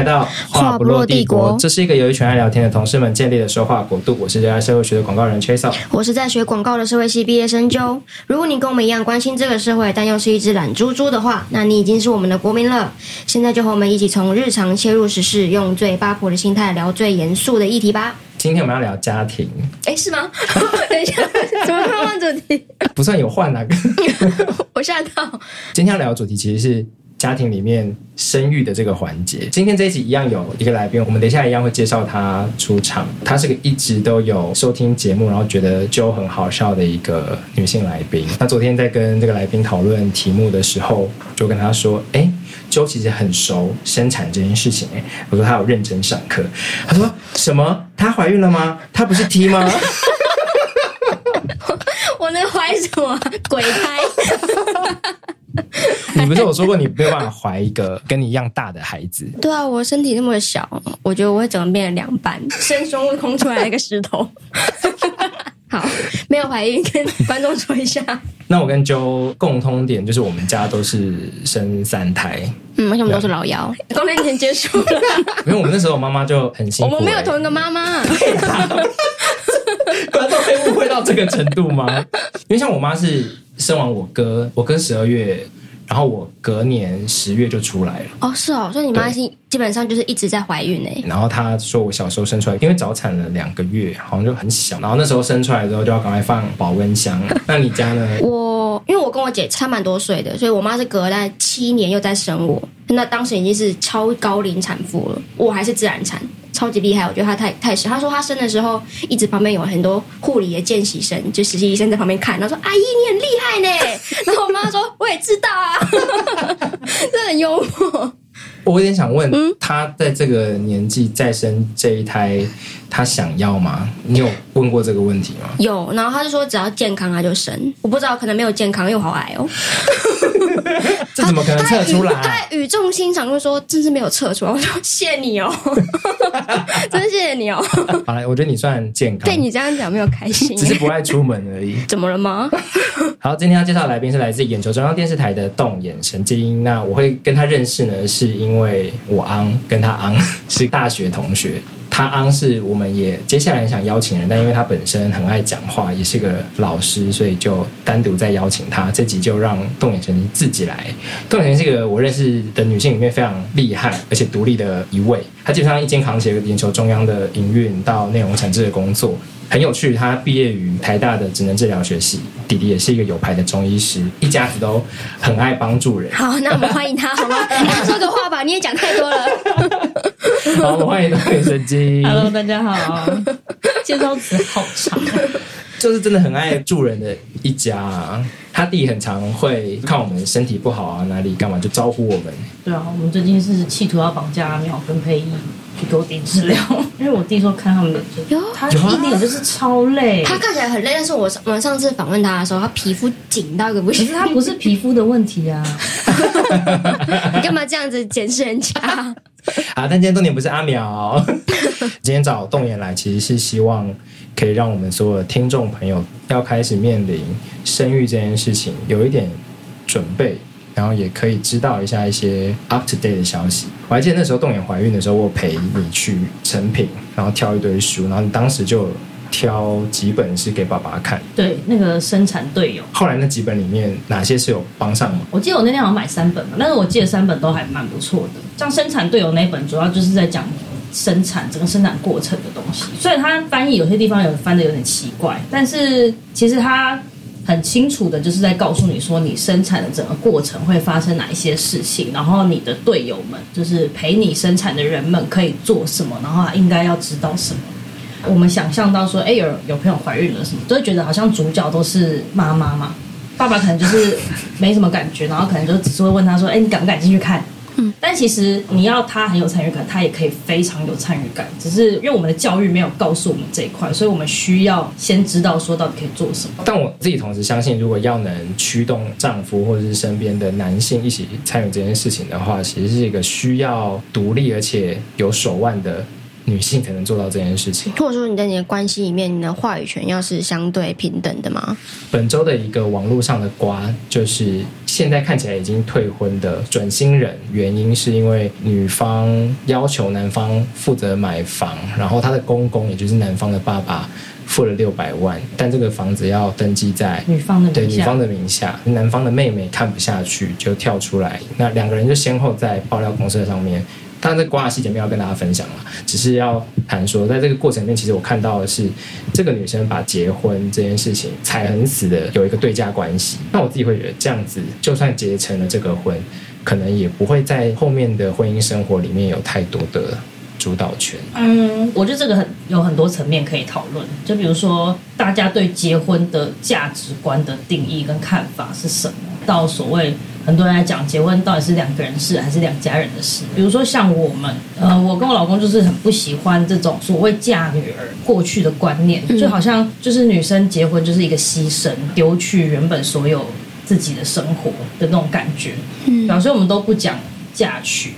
来到话不落帝国，这是一个由一群爱聊天的同事们建立的说话国度。我是热爱社会学的广告人 Chaseo，我是在学广告的社会系毕业生 Joe。如果你跟我们一样关心这个社会，但又是一只懒猪猪的话，那你已经是我们的国民了。现在就和我们一起从日常切入时事，用最八婆的心态聊最严肃的议题吧。今天我们要聊家庭，哎，是吗？等一下，怎么换换主题？不算有换哪个？我吓到。今天要聊的主题其实是。家庭里面生育的这个环节，今天这一集一样有一个来宾，我们等一下一样会介绍他出场。她是个一直都有收听节目，然后觉得 Joe 很好笑的一个女性来宾。那昨天在跟这个来宾讨论题目的时候，就跟他说：“哎，Joe 其实很熟生产这件事情。”哎，我说他有认真上课。他说：“什么？她怀孕了吗？她不是 T 吗？” 我能怀什么鬼胎？你不是有说过你没有办法怀一个跟你一样大的孩子？对啊，我身体那么小，我觉得我会整个变成两半，生孙会空出来一个石头。好，没有怀孕，跟观众说一下。那我跟 Joe 共通点就是我们家都是生三胎，嗯，而且我们都是老幺，多年前结束了。因为我们那时候我妈妈就很辛苦，我们没有同一个妈妈。观众会误会到这个程度吗？因为像我妈是生完我哥，我哥十二月。然后我隔年十月就出来了。哦，是哦，所以你妈是基本上就是一直在怀孕呢。然后她说我小时候生出来，因为早产了两个月，好像就很小。然后那时候生出来之后就要赶快放保温箱。那你家呢？我因为我跟我姐差蛮多岁的，所以我妈是隔了七年又再生我。那当时已经是超高龄产妇了，我还是自然产。超级厉害，我觉得他太太神。他说他生的时候，一直旁边有很多护理的见习生，就实习医生在旁边看，然后说：“阿姨，你很厉害呢。” 然后我妈说：“我也知道啊，哈哈哈哈哈这很幽默。我有点想问，嗯，他在这个年纪再生这一胎，他想要吗？你有问过这个问题吗？有，然后他就说只要健康他就生。我不知道，可能没有健康，因为我好矮哦。这怎么可能测出来？他语重心长就说：“真是没有测出来。”我说：“谢 谢你哦，真谢谢你哦。”好了，我觉得你算健康。对你这样讲没有开心，只是不爱出门而已。怎么了吗？好，今天要介绍的来宾是来自眼球中央电视台的动眼神经。那我会跟他认识呢，是因为因为我昂跟他昂 是大学同学。他昂是我们也接下来想邀请人，但因为他本身很爱讲话，也是个老师，所以就单独再邀请他。这集就让动眼神自己来。动眼神是个我认识的女性里面非常厉害而且独立的一位。她基本上一肩扛起了眼球中央的营运到内容产制的工作。很有趣，他毕业于台大的职能治疗学系，弟弟也是一个有牌的中医师，一家子都很爱帮助人。好，那我们欢迎他，好吗？你 说个话吧，你也讲太多了。好，我们欢迎动眼神经。Hello，大家好。介绍词好长，就是真的很爱助人的一家啊。他弟很常会看我们身体不好啊，哪里干嘛就招呼我们。对啊，我们最近是企图要绑架秒跟配音。去给我弟治疗，因为我弟说看他们的，他一脸就是超累，他看起来很累，但是我我们上次访问他的时候，他皮肤紧到一个不行。可是他不是皮肤的问题啊，你 干嘛这样子检视人家？啊，但今天重点不是阿苗，今天找动眼来，其实是希望可以让我们所有的听众朋友要开始面临生育这件事情有一点准备。然后也可以知道一下一些 up to date 的消息。我还记得那时候动眼怀孕的时候，我陪你去成品，然后挑一堆书，然后你当时就挑几本是给爸爸看。对，那个生产队友。后来那几本里面哪些是有帮上吗？我记得我那天好像买三本嘛，但是我记得三本都还蛮不错的。像生产队友那本，主要就是在讲生产整个生产过程的东西。所以它翻译有些地方有翻的有点奇怪，但是其实它。很清楚的，就是在告诉你说，你生产的整个过程会发生哪一些事情，然后你的队友们，就是陪你生产的人们可以做什么，然后应该要知道什么。我们想象到说，哎，有有朋友怀孕了什么，都会觉得好像主角都是妈妈嘛，爸爸可能就是没什么感觉，然后可能就只是会问他说，哎，你敢不敢进去看？嗯，但其实你要他很有参与感，他也可以非常有参与感。只是因为我们的教育没有告诉我们这一块，所以我们需要先知道说到底可以做什么。但我自己同时相信，如果要能驱动丈夫或者是身边的男性一起参与这件事情的话，其实是一个需要独立而且有手腕的女性才能做到这件事情。或者说你在你的关系里面，你的话语权要是相对平等的吗？本周的一个网络上的瓜就是。现在看起来已经退婚的准新人，原因是因为女方要求男方负责买房，然后他的公公也就是男方的爸爸付了六百万，但这个房子要登记在女方的名下，对女方的名下，男方的妹妹看不下去就跳出来，那两个人就先后在爆料公社上面。当然，这瓜的细节没有跟大家分享了，只是要谈说，在这个过程里面，其实我看到的是，这个女生把结婚这件事情踩很死的有一个对价关系。那我自己会觉得，这样子就算结成了这个婚，可能也不会在后面的婚姻生活里面有太多的主导权。嗯，我觉得这个很有很多层面可以讨论，就比如说大家对结婚的价值观的定义跟看法是什么，到所谓。很多人来讲，结婚到底是两个人事还是两家人的事？比如说像我们，呃，我跟我老公就是很不喜欢这种所谓嫁女儿过去的观念，就好像就是女生结婚就是一个牺牲，丢去原本所有自己的生活的那种感觉。嗯，所以我们都不讲嫁娶，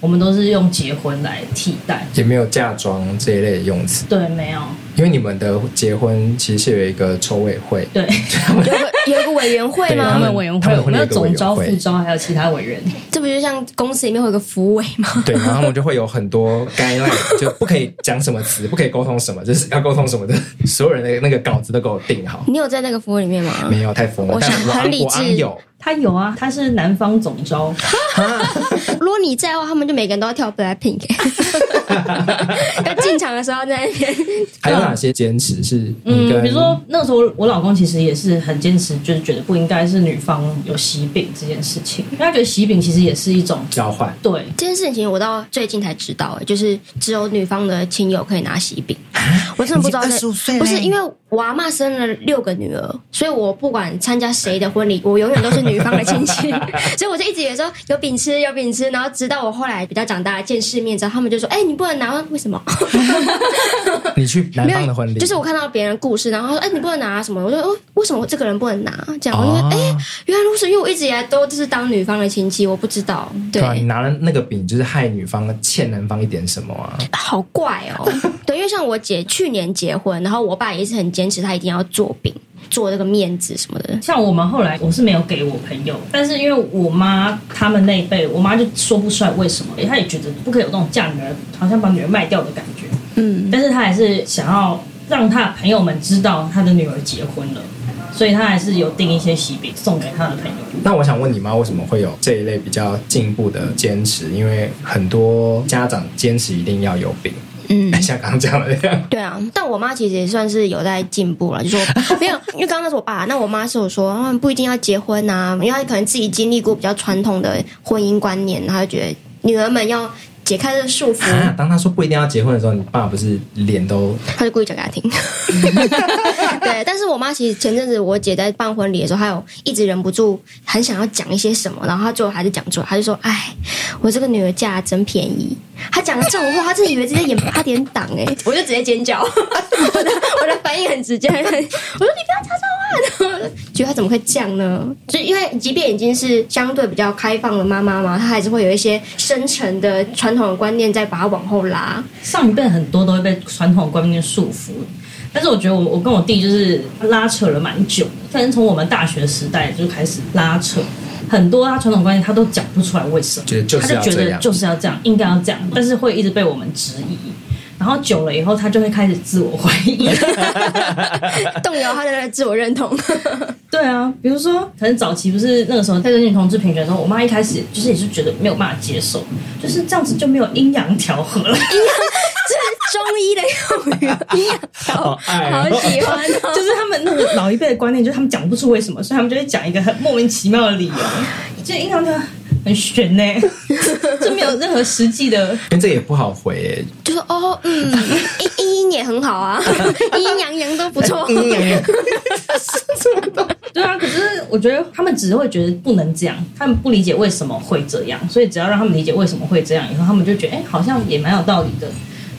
我们都是用结婚来替代，也没有嫁妆这一类的用词。对，没有。因为你们的结婚其实是有一个筹委会，对，有个有一个委员会吗？他们委员会，我们有总招、副招，还有其他委员。这不就像公司里面会有个福委吗？对，然后我们就会有很多 guideline，就不可以讲什么词，不可以沟通什么，就是要沟通什么的，所有人的那个稿子都给我定好。你有在那个福委里面吗？没有，太疯了。我想很理智。有，他有啊，他是南方总招。如果你在的话，他们就每个人都要跳 Blackpink。要进场的时候在那边。还有哪些坚持是？嗯，比如说那个时候，我老公其实也是很坚持，就是觉得不应该是女方有喜饼这件事情，因为他觉得喜饼其实也是一种交换。对这件事情，我到最近才知道，就是只有女方的亲友可以拿喜饼。我真的不知道，不是因为我阿妈生了六个女儿，所以我不管参加谁的婚礼，我永远都是女方的亲戚，所以我就一直以为说有饼吃，有饼吃。然后直到我后来比较长大，见世面之后，他们就说：“哎、欸，你不能拿，为什么？” 你去男方的婚礼，就是我看到别人故事，然后说：“哎、欸，你不能拿什么？”我说：“哦，为什么我这个人不能拿？”这样，我说：“哎、欸，原来如此，因为我一直以来都就是当女方的亲戚，我不知道。对”你拿了那个饼，就是害女方欠男方一点什么啊？好怪哦。对，因为像我姐去年结婚，然后我爸也是很坚持，他一定要做饼。做这个面子什么的，像我们后来我是没有给我朋友，但是因为我妈他们那一辈，我妈就说不出来为什么，她也觉得不可以有这种嫁女儿好像把女儿卖掉的感觉，嗯，但是她还是想要让她的朋友们知道她的女儿结婚了，所以她还是有订一些喜饼送给她的朋友。那我想问你妈为什么会有这一类比较进步的坚持？因为很多家长坚持一定要有饼。嗯，像刚刚讲的这样，对啊，但我妈其实也算是有在进步了，就说 没有，因为刚刚那是我爸，那我妈是有说，他们不一定要结婚啊，因为她可能自己经历过比较传统的婚姻观念，然后就觉得女儿们要。解开这个束缚。啊，当他说不一定要结婚的时候，你爸不是脸都……他就故意讲给他听。对，但是我妈其实前阵子我姐在办婚礼的时候，她有一直忍不住很想要讲一些什么，然后她最后还是讲出来，她就说：“哎，我这个女儿嫁真便宜。”她讲了这种话，她真的以为自己在演八点档哎，我就直接尖叫，我 的我的反应很直接，我说：“你不要讲这种话。”觉得他怎么会这样呢？就因为即便已经是相对比较开放的妈妈嘛，她还是会有一些深层的传。传统的观念在把它往后拉，上一辈很多都会被传统观念束缚，但是我觉得我我跟我弟就是拉扯了蛮久的，反正从我们大学时代就开始拉扯，很多他传统观念他都讲不出来为什么，他就觉得就是要这样，应该要这样，但是会一直被我们质疑。然后久了以后，他就会开始自我怀疑，动摇他的自我认同。对啊，比如说，可能早期不是那个时候在跟女同志平权的时候，我妈一开始就是也是觉得没有办法接受，就是这样子就没有阴阳调和了。阴阳这是中医的用语，阴阳调和，好喜欢哦。就是他们那个老一辈的观念，就是他们讲不出为什么，所以他们就会讲一个很莫名其妙的理由，就阴阳调。很悬呢，就没有任何实际的，但这也不好回诶。就是哦，嗯，阴阴阴也很好啊，阴阴阳阳都不错。阴阳阳，对啊。可是我觉得他们只是会觉得不能这样，他们不理解为什么会这样，所以只要让他们理解为什么会这样以后，他们就觉得哎，好像也蛮有道理的。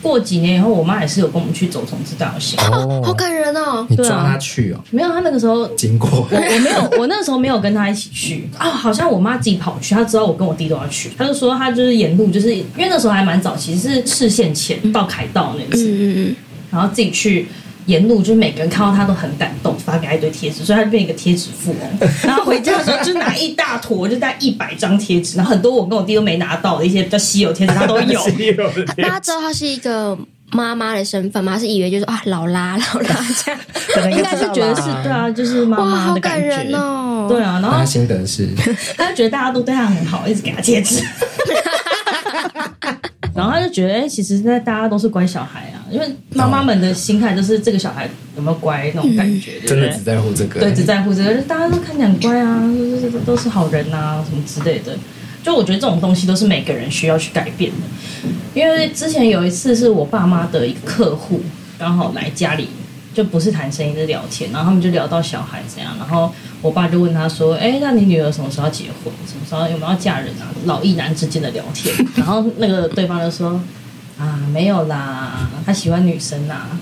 过几年以后，我妈也是有跟我们去走同志大游行，哦，好感人哦！你抓她去哦？没有，她那个时候经过，我我没有，我那时候没有跟她一起去啊，哦。好像我妈自己跑去，她知道我跟我弟都要去，她就说她就是沿路，就是因为那时候还蛮早，其实是视线前到凯道那次，嗯嗯嗯，然后自己去沿路就是每个人看到他都很感动，发给他一堆贴纸，所以他就变一个贴纸富翁。然后回家的时候就拿一大坨，就带一百张贴纸，然后很多我跟我弟都没拿到的一些比较稀有贴纸，他都有。大家知道他是一个妈妈的身份吗？是以为就是啊，老拉老拉这样，应该是觉得是对啊，就是妈妈的感觉。哇，好感人哦。对啊，然后他心得是，他就觉得大家都对他很好，一直给他贴纸。然后他就觉得，哎，其实那大家都是乖小孩啊，因为妈妈们的心态就是这个小孩有没有乖那种感觉，真的只在乎这个，对，只在乎这个，大家都看起来很乖啊，都是都是好人啊，什么之类的。就我觉得这种东西都是每个人需要去改变的。因为之前有一次是我爸妈的一个客户刚好来家里，就不是谈生意，是聊天，然后他们就聊到小孩这样，然后。我爸就问他说：“哎，那你女儿什么时候要结婚？什么时候有没有要嫁人啊？”老一男之间的聊天，然后那个对方就说：“啊，没有啦，他喜欢女生啊。”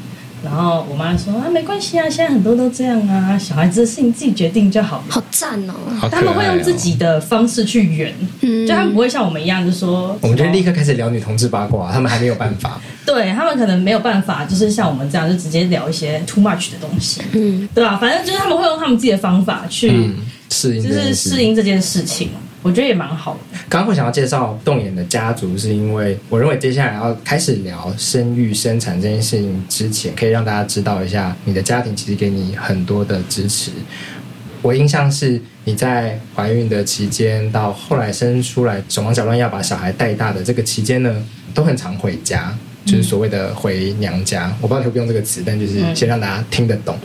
然后我妈说啊，没关系啊，现在很多都这样啊，小孩子的事情自己决定就好。好赞哦！他们会用自己的方式去圆，嗯，就他们不会像我们一样，就说我们就立刻开始聊女同志八卦，他们还没有办法。对他们可能没有办法，就是像我们这样，就直接聊一些 too much 的东西，嗯，对吧？反正就是他们会用他们自己的方法去适应，就是适应这件事情。我觉得也蛮好的。刚刚会想要介绍动眼的家族，是因为我认为接下来要开始聊生育生产这件事情之前，可以让大家知道一下，你的家庭其实给你很多的支持。我印象是你在怀孕的期间，到后来生出来手忙脚乱要把小孩带大的这个期间呢，都很常回家。就是所谓的回娘家，我不知道你会不会用这个词，但就是先让大家听得懂。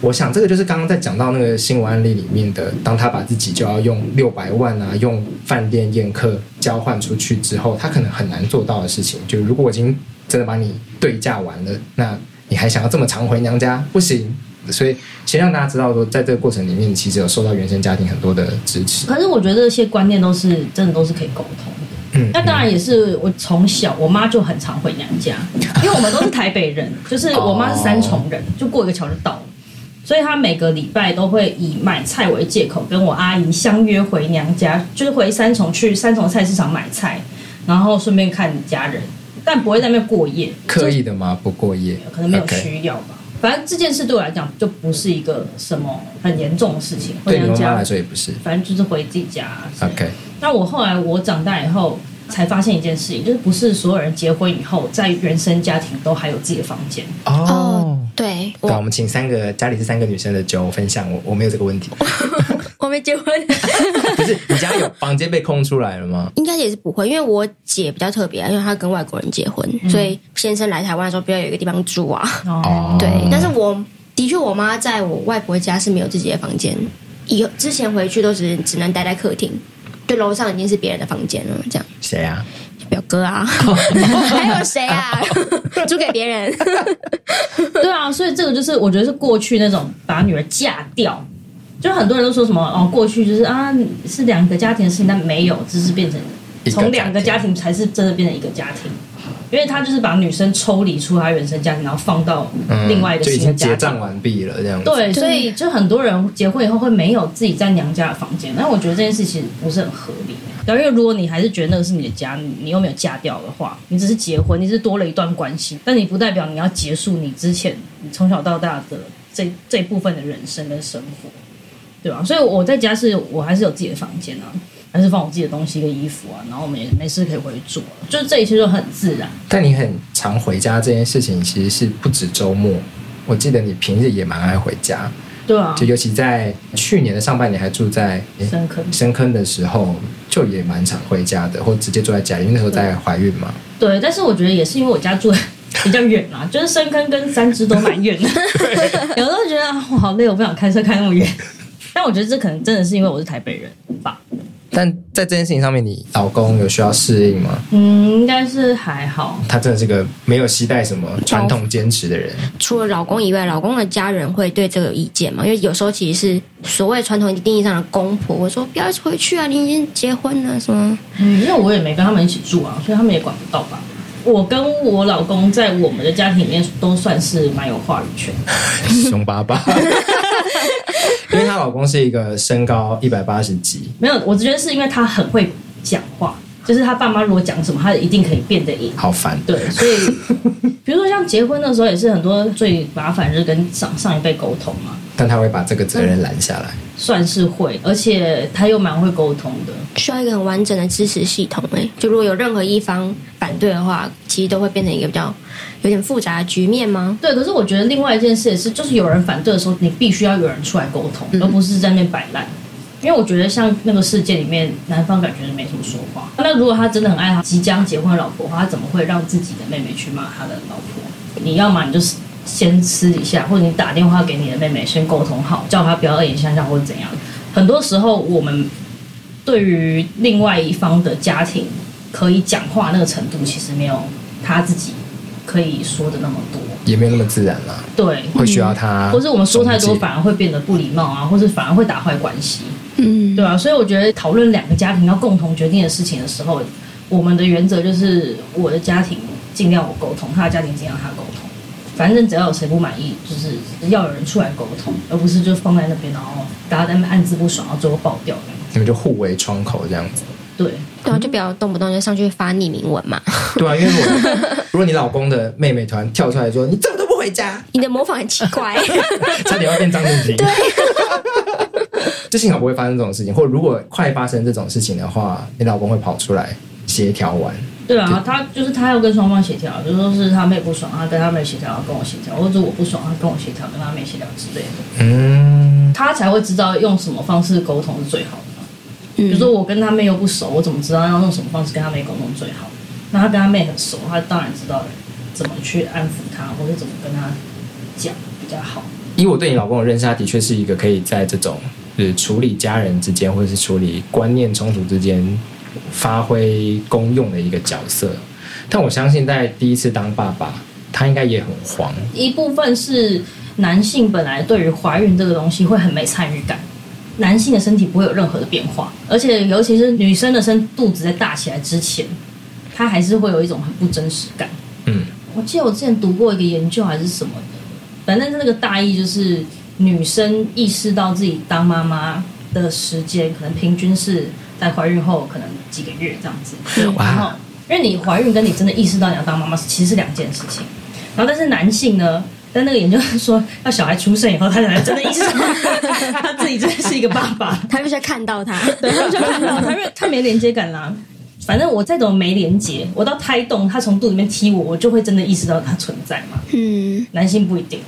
我想这个就是刚刚在讲到那个新闻案例里面的，当他把自己就要用六百万啊，用饭店宴客交换出去之后，他可能很难做到的事情。就如果我已经真的把你对价完了，那你还想要这么常回娘家？不行。所以先让大家知道说，在这个过程里面，你其实有受到原生家庭很多的支持。可是我觉得这些观念都是真的，都是可以沟通。那当然也是，我从小我妈就很常回娘家，因为我们都是台北人，就是我妈是三重人，就过一个桥就到了，所以她每个礼拜都会以买菜为借口，跟我阿姨相约回娘家，就是回三重去三重菜市场买菜，然后顺便看家人，但不会在那边过夜。刻意的吗？不过夜？可能没有需要吧。反正这件事对我来讲就不是一个什么很严重的事情。回娘家，来说也不是。反正就是回自己家。OK。那我后来我长大以后。才发现一件事情，就是不是所有人结婚以后，在原生家庭都还有自己的房间哦。对，我，我们请三个家里是三个女生的酒分享，我我没有这个问题，我没结婚。不是你家有房间被空出来了吗？应该也是不会，因为我姐比较特别，因为她跟外国人结婚，嗯、所以先生来台湾的时候，不要有一个地方住啊。哦，对，但是我的确，我妈在我外婆家是没有自己的房间，以后之前回去都只只能待在客厅。对，楼上已经是别人的房间了，这样。谁啊？表哥啊？还有谁啊？租给别人？对啊，所以这个就是我觉得是过去那种把女儿嫁掉，就很多人都说什么哦，过去就是啊是两个家庭的事情，但没有，只是变成从两个家庭才是真的变成一个家庭。因为他就是把女生抽离出她原生家庭，然后放到另外一个新的家庭，嗯、结账完毕了这样子。对，所以就很多人结婚以后会没有自己在娘家的房间，但我觉得这件事其实不是很合理。因为如果你还是觉得那个是你的家，你又没有嫁掉的话，你只是结婚，你是多了一段关系，但你不代表你要结束你之前你从小到大的这这部分的人生跟生活，对吧？所以我在家是我还是有自己的房间啊。还是放我自己的东西跟衣服啊，然后我们也没事可以回去住，就是这一切就很自然。但你很常回家这件事情，其实是不止周末。我记得你平日也蛮爱回家，对啊。就尤其在去年的上半年还住在深坑，深坑的时候，就也蛮常回家的，或直接住在家里。因为那时候在怀孕嘛。对，但是我觉得也是因为我家住 比较远啊，就是深坑跟三芝都蛮远的。有时候觉得我好累，我不想开车开那么远。但我觉得这可能真的是因为我是台北人吧。但在这件事情上面，你老公有需要适应吗？嗯，应该是还好。他真的是个没有携带什么传统坚持的人。除了老公以外，老公的家人会对这个有意见吗？因为有时候其实是所谓传统定义上的公婆，我说不要回去啊，你已经结婚了，什么？嗯，因为我也没跟他们一起住啊，所以他们也管不到吧。我跟我老公在我们的家庭里面都算是蛮有话语权的，凶巴巴。因为她老公是一个身高一百八十几，没有，我觉得是因为他很会讲话，就是他爸妈如果讲什么，他一定可以变得赢。好烦。对，所以 比如说像结婚的时候，也是很多最麻烦就是跟上上一辈沟通嘛。但他会把这个责任揽下来，算是会，而且他又蛮会沟通的。需要一个很完整的支持系统哎，就如果有任何一方反对的话，其实都会变成一个比较有点复杂的局面吗？对，可是我觉得另外一件事也是，就是有人反对的时候，你必须要有人出来沟通，嗯、而不是在那边摆烂。因为我觉得像那个事件里面，男方感觉是没什么说话。那如果他真的很爱他即将结婚的老婆的话，他怎么会让自己的妹妹去骂他的老婆？你要么你就是。先私底下，或者你打电话给你的妹妹，先沟通好，叫她不要恶言相向或者怎样。很多时候，我们对于另外一方的家庭可以讲话那个程度，其实没有他自己可以说的那么多，也没有那么自然了。对，会需要他，或是我们说太多，反而会变得不礼貌啊，或是反而会打坏关系。嗯，对啊。所以我觉得讨论两个家庭要共同决定的事情的时候，我们的原则就是我的家庭尽量我沟通，他的家庭尽量他沟通。反正只要有谁不满意，就是要有人出来沟通，而不是就放在那边，然后大家在那边暗自不爽，然后最后爆掉。你们就互为窗口这样子。对，对啊，就不要动不动就上去发匿名文嘛。对啊，因为如果 如果你老公的妹妹突然跳出来说你怎么都不回家，你的模仿很奇怪，差点要变张正经。对，就幸好不会发生这种事情，或者如果快发生这种事情的话，你老公会跑出来协调完。对啊，他就是他要跟双方协调，比如说是他妹不爽，他跟他妹协调，跟我协调，或者我不爽，他跟我协调，跟他妹协调之类的。嗯，他才会知道用什么方式沟通是最好的。比如说我跟他妹又不熟，我怎么知道要用什么方式跟他妹沟通最好？那他跟他妹很熟，他当然知道怎么去安抚他，或者怎么跟他讲比较好。以我对你老公的认识，他的确是一个可以在这种就是处理家人之间，或者是处理观念冲突之间。发挥功用的一个角色，但我相信在第一次当爸爸，他应该也很慌。一部分是男性本来对于怀孕这个东西会很没参与感，男性的身体不会有任何的变化，而且尤其是女生的身肚子在大起来之前，他还是会有一种很不真实感。嗯，我记得我之前读过一个研究还是什么的，反正那个大意就是女生意识到自己当妈妈的时间，可能平均是。在怀孕后可能几个月这样子，然后因为你怀孕跟你真的意识到你要当妈妈，其实是两件事情。然后但是男性呢，但那个研究是说，要小孩出生以后，他才真的意识到 他自己真的是一个爸爸，他必须要看到他，对，他就看到他，因为他没 连接感啦。反正我再怎么没连接，我到胎动，他从肚里面踢我，我就会真的意识到他存在嘛。嗯，男性不一定。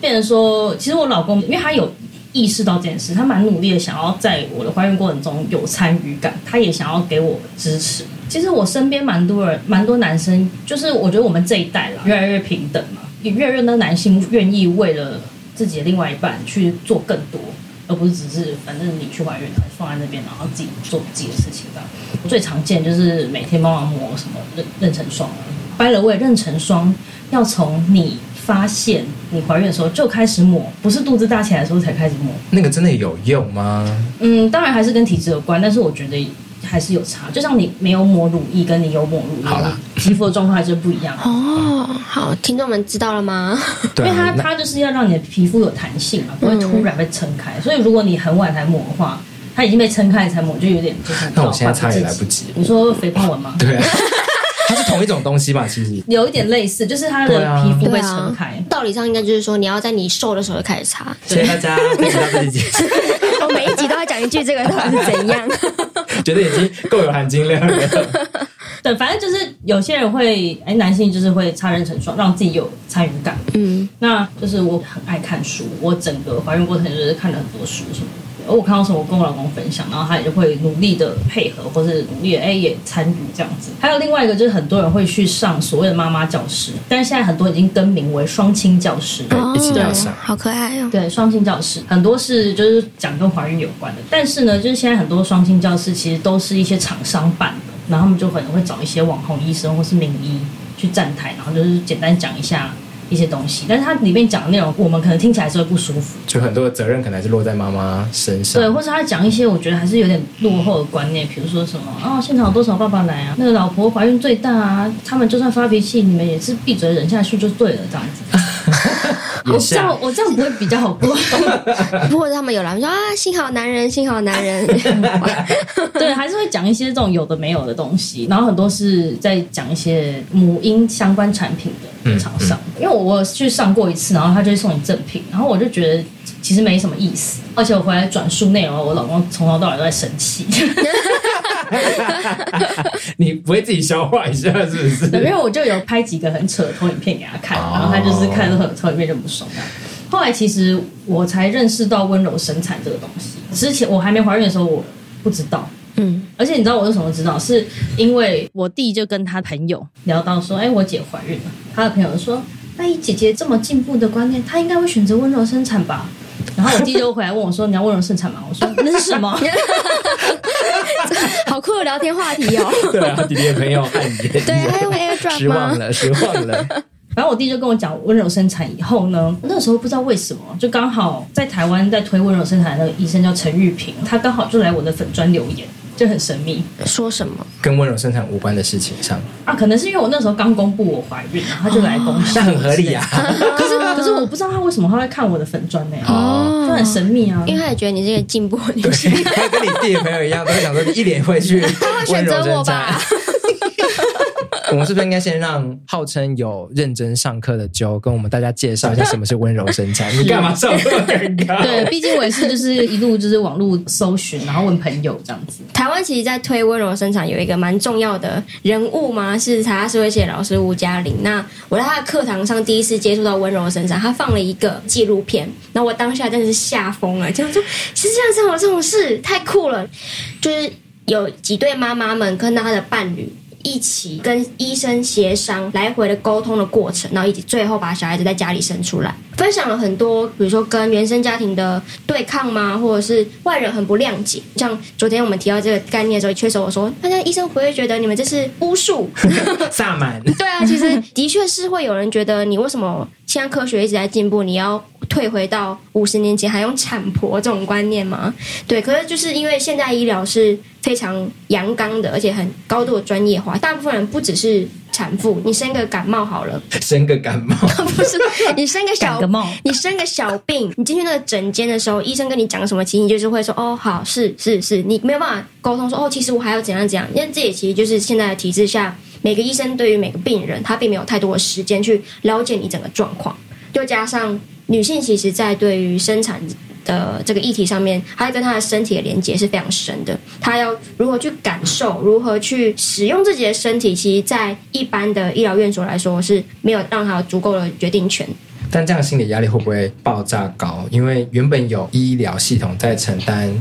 变成说，其实我老公，因为他有。意识到这件事，他蛮努力的，想要在我的怀孕过程中有参与感，他也想要给我支持。其实我身边蛮多人，蛮多男生，就是我觉得我们这一代啦，越来越平等嘛，也越来越多男性愿意为了自己的另外一半去做更多，而不是只是反正你去怀孕了，放在那边，然后自己做自己的事情这样。最常见就是每天帮忙抹什么妊妊娠霜，by the way，妊娠霜要从你。发现你怀孕的时候就开始抹，不是肚子大起来的时候才开始抹。那个真的有用吗？嗯，当然还是跟体质有关，但是我觉得还是有差。就像你没有抹乳液，跟你有抹乳液，好啦，肌肤的状况还是不一样。哦，好，听众们知道了吗？因为它它就是要让你的皮肤有弹性嘛，不会突然被撑开。嗯、所以如果你很晚才抹的话，它已经被撑开才抹，就有点就是。那我现在擦也来不及。你说肥胖纹吗？对啊。它是同一种东西吧？其实有一点类似，就是它的皮肤会撑开。啊、道理上应该就是说，你要在你瘦的时候就开始擦。谢谢大家，谢谢大家。我每一集都要讲一句，这个到底是怎样？觉得已经够有含金量了。对，反正就是有些人会，哎，男性就是会擦妊娠霜，让自己有参与感。嗯，那就是我很爱看书，我整个怀孕过程就是看了很多书什么的。我看到什么，我跟我老公分享，然后他也就会努力的配合，或是努力的哎也参与这样子。还有另外一个就是很多人会去上所谓的妈妈教室，但是现在很多已经更名为双亲教室，对，一起要上，好可爱哦。对，双亲教室很多是就是讲跟怀孕有关的，但是呢，就是现在很多双亲教室其实都是一些厂商办的，然后他们就可能会找一些网红医生或是名医去站台，然后就是简单讲一下。一些东西，但是它里面讲的内容，我们可能听起来是会不舒服。就很多的责任可能还是落在妈妈身上。对，或是他讲一些我觉得还是有点落后的观念，比如说什么啊、哦，现场有多少爸爸来啊？那个老婆怀孕最大啊，他们就算发脾气，你们也是闭嘴忍下去就对了，这样子。我这样我这样不会比较好过。不过他们有来说啊，幸好男人，幸好男人。对，还是会讲一些这种有的没有的东西，然后很多是在讲一些母婴相关产品的厂商。嗯嗯、因为我我去上过一次，然后他就会送你赠品，然后我就觉得其实没什么意思，而且我回来转述内容，我老公从头到尾都在生气。你不会自己消化一下是不是？因为我就有拍几个很扯的投影片给他看，然后他就是看很投影片就不爽。后来其实我才认识到温柔生产这个东西，之前我还没怀孕的时候我不知道。嗯，而且你知道我是什么知道？是因为我弟就跟他朋友聊到说，哎，我姐怀孕了，他的朋友说，那以姐姐这么进步的观念，她应该会选择温柔生产吧？然后我弟就回来问我说，你要温柔生产吗？我说那是什么？好酷的聊天话题哦！对啊，弟弟的朋友汗颜，对，还有 AirDrop 失望了，失望了。然后我弟就跟我讲温柔生产以后呢，那时候不知道为什么，就刚好在台湾在推温柔生产的那个医生叫陈玉平，他刚好就来我的粉专留言。就很神秘，说什么跟温柔生产无关的事情上啊？可能是因为我那时候刚公布我怀孕，然后他就来公司，那、哦、很合理啊。可是可是我不知道他为什么他会看我的粉砖呢？哦，就很神秘啊。因为他也觉得你是一个进步的女性，他跟你弟的朋友一样，都会想说你一脸会去他会选择。我 们是不是应该先让号称有认真上课的 Joe 跟我们大家介绍一下什么是温柔生产？你干嘛这么尴尬？对，毕竟我也是就是一路就是网络搜寻，然后问朋友这样子。台湾其实，在推温柔生产有一个蛮重要的人物嘛，是台大社会系老师吴嘉玲。那我在他的课堂上第一次接触到温柔生产，他放了一个纪录片，然后我当下真的是吓疯了，这样说实际上这种这种事太酷了，就是有几对妈妈们跟到他的伴侣。一起跟医生协商来回的沟通的过程，然后以及最后把小孩子在家里生出来，分享了很多，比如说跟原生家庭的对抗吗，或者是外人很不谅解。像昨天我们提到这个概念的时候，确实我说，大家医生不会觉得你们这是巫术、萨满？对啊，其实的确是会有人觉得你为什么现在科学一直在进步，你要退回到五十年前还用产婆这种观念吗？对，可是就是因为现在医疗是。非常阳刚的，而且很高度的专业化。大部分人不只是产妇，你生个感冒好了，生个感冒 不是你生个小感冒，你生个小病，你进去那个诊间的时候，医生跟你讲什么，其实你就是会说哦，好，是是是，你没有办法沟通说哦，其实我还要怎样怎样，因为这也其实就是现在的体制下，每个医生对于每个病人，他并没有太多的时间去了解你整个状况，又加上女性其实，在对于生产。的这个议题上面，她跟她的身体的连接是非常深的。她要如何去感受，如何去使用自己的身体，其实，在一般的医疗院所来说是没有让她有足够的决定权。但这样心理压力会不会爆炸高？因为原本有医疗系统在承担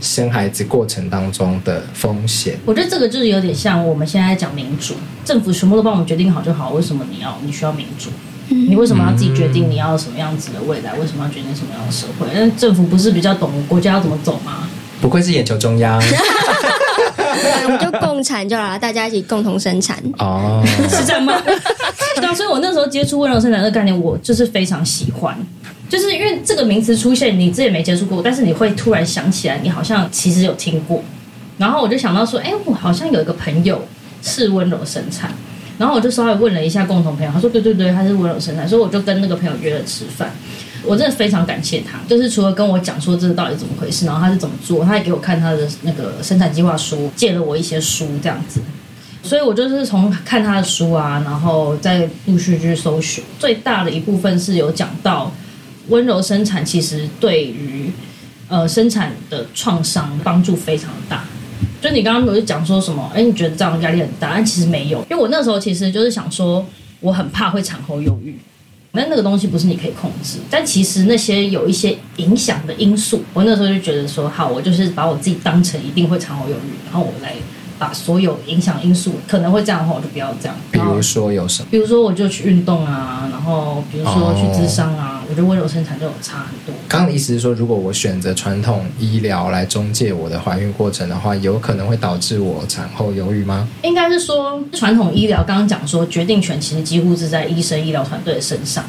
生孩子过程当中的风险。我觉得这个就是有点像我们现在讲民主，政府全部都帮我们决定好就好，为什么你要你需要民主？你为什么要自己决定你要什么样子的未来？为什么要决定什么样的社会？因为政府不是比较懂国家要怎么走吗？不愧是眼球中央，我们就共产就好了，大家一起共同生产哦，是这样吗？对，所以我那时候接触温柔生产这个概念，我就是非常喜欢，就是因为这个名词出现，你自己没接触过，但是你会突然想起来，你好像其实有听过，然后我就想到说，哎，我好像有一个朋友是温柔生产。然后我就稍微问了一下共同朋友，他说对对对，他是温柔生产，所以我就跟那个朋友约了吃饭。我真的非常感谢他，就是除了跟我讲说这到底怎么回事，然后他是怎么做，他还给我看他的那个生产计划书，借了我一些书这样子。所以我就是从看他的书啊，然后再陆续去搜寻。最大的一部分是有讲到温柔生产，其实对于呃生产的创伤帮助非常。就你刚刚不是讲说什么？哎，你觉得这样压力很大？但其实没有，因为我那时候其实就是想说，我很怕会产后忧郁，那那个东西不是你可以控制。但其实那些有一些影响的因素，我那时候就觉得说，好，我就是把我自己当成一定会产后忧郁，然后我来。把所有影响因素可能会这样的话，我就不要这样。比如说有什么？比如说我就去运动啊，然后比如说去咨商啊，觉得温柔生产就有差很多。刚刚的意思是说，如果我选择传统医疗来中介我的怀孕过程的话，有可能会导致我产后忧郁吗？应该是说，传统医疗刚刚讲说，决定权其实几乎是在医生医疗团队的身上。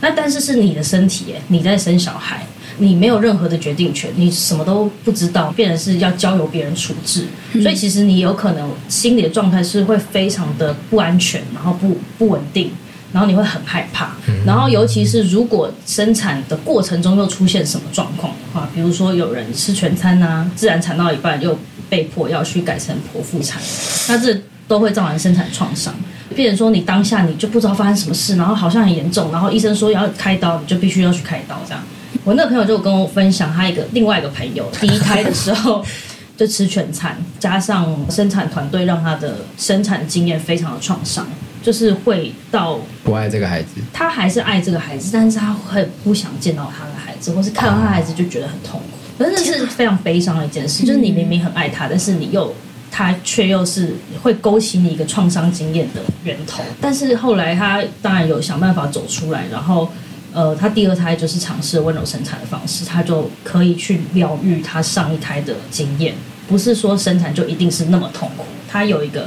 那但是是你的身体耶，你在生小孩。你没有任何的决定权，你什么都不知道，变成是要交由别人处置，嗯、所以其实你有可能心理的状态是会非常的不安全，然后不不稳定，然后你会很害怕。嗯、然后尤其是如果生产的过程中又出现什么状况的话，比如说有人吃全餐啊，自然产到一半又被迫要去改成剖腹产，那这都会造成生产创伤。变成说你当下你就不知道发生什么事，然后好像很严重，然后医生说要开刀，你就必须要去开刀这样。我那个朋友就跟我分享，他一个另外一个朋友第一胎的时候 就吃全餐，加上生产团队让他的生产经验非常的创伤，就是会到不爱这个孩子，他还是爱这个孩子，但是他很不想见到他的孩子，或是看到他的孩子就觉得很痛苦，可是这是非常悲伤的一件事，就是你明明很爱他，但是你又。他却又是会勾起你一个创伤经验的源头，但是后来他当然有想办法走出来，然后呃，他第二胎就是尝试温柔生产的方式，他就可以去疗愈他上一胎的经验，不是说生产就一定是那么痛苦，他有一个